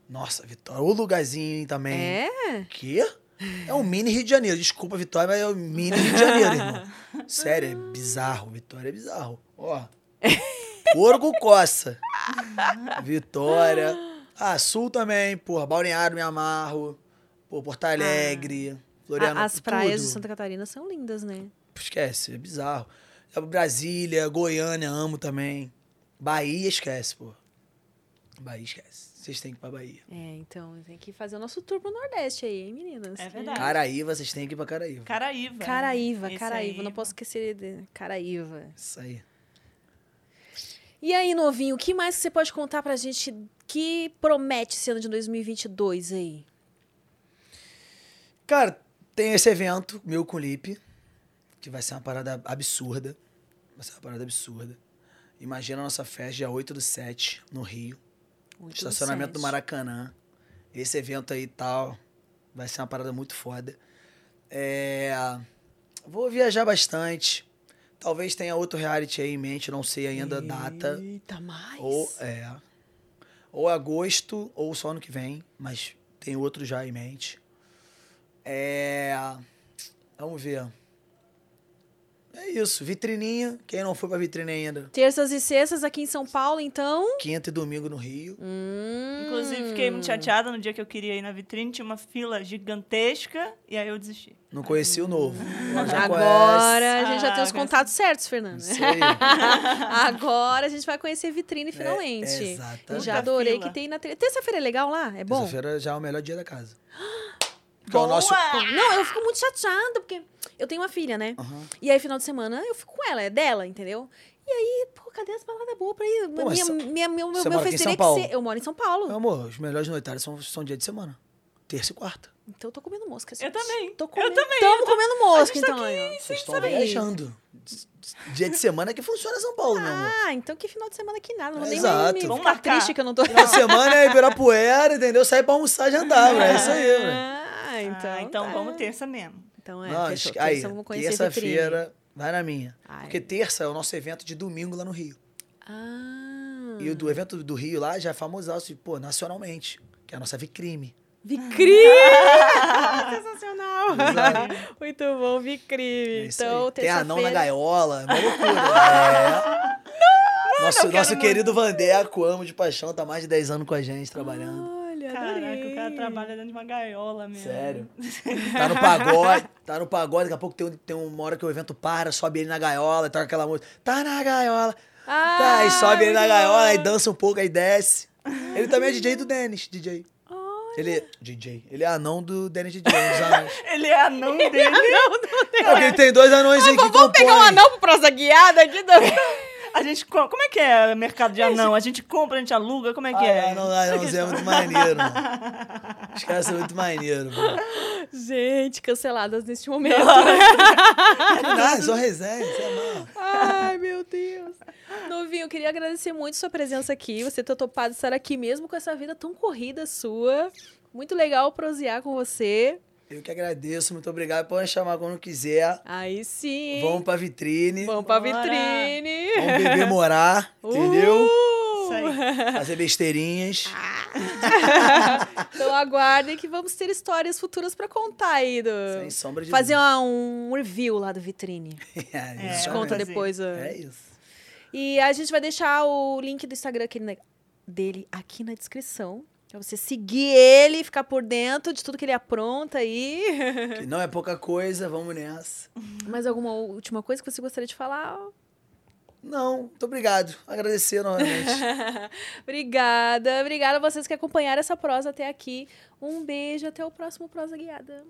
Nossa, Vitória. O lugarzinho também. É? Quê? É um mini Rio de Janeiro. Desculpa, Vitória, mas é um mini Rio de Janeiro, irmão. *laughs* Sério, é bizarro. Vitória é bizarro. Ó. Couro com coça. Vitória. Ah, Sul também, porra. Balneário, me amarro. Pô, Porto Alegre. A- Florianópolis. as praias de tudo. Santa Catarina são lindas, né? Esquece, é bizarro. Brasília, Goiânia, amo também. Bahia, esquece, pô. Bahia, esquece. Vocês têm que ir pra Bahia. É, então tem que fazer o nosso tour pro Nordeste aí, hein, meninas? É verdade. Caraíva, vocês têm que ir pra Caraíva. Caraíva. Caraíva, Esse Caraíva. aí. Não posso esquecer de Caraíva. Isso aí. E aí, novinho, o que mais que você pode contar pra gente que promete esse ano de 2022 aí? Cara, tem esse evento, meu com o Lipe, que vai ser uma parada absurda. Vai ser uma parada absurda. Imagina a nossa festa dia 8 do 7, no Rio. Estacionamento do sete. Maracanã. Esse evento aí e tal. Vai ser uma parada muito foda. É, Vou viajar bastante. Talvez tenha outro reality aí em mente, não sei ainda a data. Eita, mais. Ou é. Ou agosto, ou só ano que vem, mas tem outro já em mente. É. Vamos ver. É isso, vitrininha. Quem não foi pra vitrine ainda? Terças e sextas aqui em São Paulo, então. Quinta e domingo no Rio. Hum. Inclusive, fiquei muito chateada no dia que eu queria ir na vitrine, tinha uma fila gigantesca, e aí eu desisti. Não conheci o novo. Agora a gente já Ah, tem os conhece. contatos certos, Fernando. conhece. *laughs* Isso aí. Agora a gente vai conhecer vitrine finalmente. É, exatamente. Já adorei que tem na. Terça-feira é legal lá? É bom? Terça-feira já é o melhor dia da casa. *gasps* Porque é o Boa! nosso. *laughs* Não, eu fico muito chateada, porque eu tenho uma filha, né? Aham. E aí, final de semana, eu fico com ela, é dela, entendeu? E aí, pô, cadê as baladas boas pra ir? Pô, minha, São- minha, meu meu, você meu aqui Paulo? que ser. Eu moro em São Paulo. Meu amor, os melhores noitários são, são dia de semana. Terça e quarta. Então eu tô comendo mosca. Eu também. Tô Eu comendo, também, Tamo eu tô- comendo mosca, tá então. aqui aí, ó. Vocês estão viajando. Dia de semana é que funciona São Paulo, meu amor. Ah, então que final de semana que nada. Não vou nem Exato. me, me Vamos ficar triste que eu não tô. Final de semana é Ibirapuera, entendeu? Sair pra almoçar e jantar, *laughs* bro. É isso aí, bro. Ah, então. Ah, então tá. vamos terça mesmo. Então é, Não, fechou. aí, Terça vamos conhecer terça-feira, vai na minha. Ai. Porque terça é o nosso evento de domingo lá no Rio. Ah. E o do evento do Rio lá já é famosaço, pô, nacionalmente. Que é a nossa Vicrime. Vicri! *laughs* Sensacional! Muito bom, Vicri. É então. Tem anão na gaiola, é uma *laughs* loucura. é. Nosso, nosso querido Vandeco, amo de paixão, tá mais de 10 anos com a gente trabalhando. O cara trabalha dentro de uma gaiola mesmo. Sério. *laughs* Tá no pagode, tá no pagode, daqui a pouco tem, um- tem uma hora que o evento para, sobe ele na gaiola, toca aquela música, tá na gaiola. Ah, tá, aí sobe ele na gaiola, aí dança um pouco, aí desce. Ele também é DJ do Dennis, DJ. Ele é DJ. Ele é anão do Dennis DJ, um dos anões. *laughs* Ele é anão dele. É porque ele tem dois anões aí que Vamos compõem. pegar um anão pro prosa guiada aqui do... A gente co- Como é que é o mercado de anão? A gente compra, a gente aluga? Como é que Ah, é? anão, anãozinho é muito maneiro, mano. *laughs* Os caras são muito maneiros, mano. Gente, canceladas neste *laughs* momento. Ah, só resenha, você é mal. Ai, meu Deus. Novinho, eu queria agradecer muito sua presença aqui. Você ter topado estar aqui mesmo com essa vida tão corrida sua. Muito legal prosear com você. Eu que agradeço, muito obrigado. Pode chamar quando quiser. Aí sim. Vamos pra vitrine. Vamos pra Bora. vitrine. Vamos beber, morar, *laughs* entendeu? Uh! Isso aí. Fazer besteirinhas. *laughs* Então aguardem que vamos ter histórias futuras pra contar aí. Do... Sem sombra de Fazer uma- um review lá do vitrine. *laughs* É, A gente exatamente. conta fazer. depois. ó. É isso. E a gente vai deixar o link do Instagram aqui na- dele aqui na descrição. Pra você seguir ele, ficar por dentro de tudo que ele apronta aí. *laughs* Que não é pouca coisa, vamos nessa. Mais alguma última coisa que você gostaria de falar? Não, muito obrigado. Agradecer novamente. *laughs* obrigada, obrigada a vocês que acompanharam essa prosa até aqui. Um beijo, até o próximo Prosa Guiada.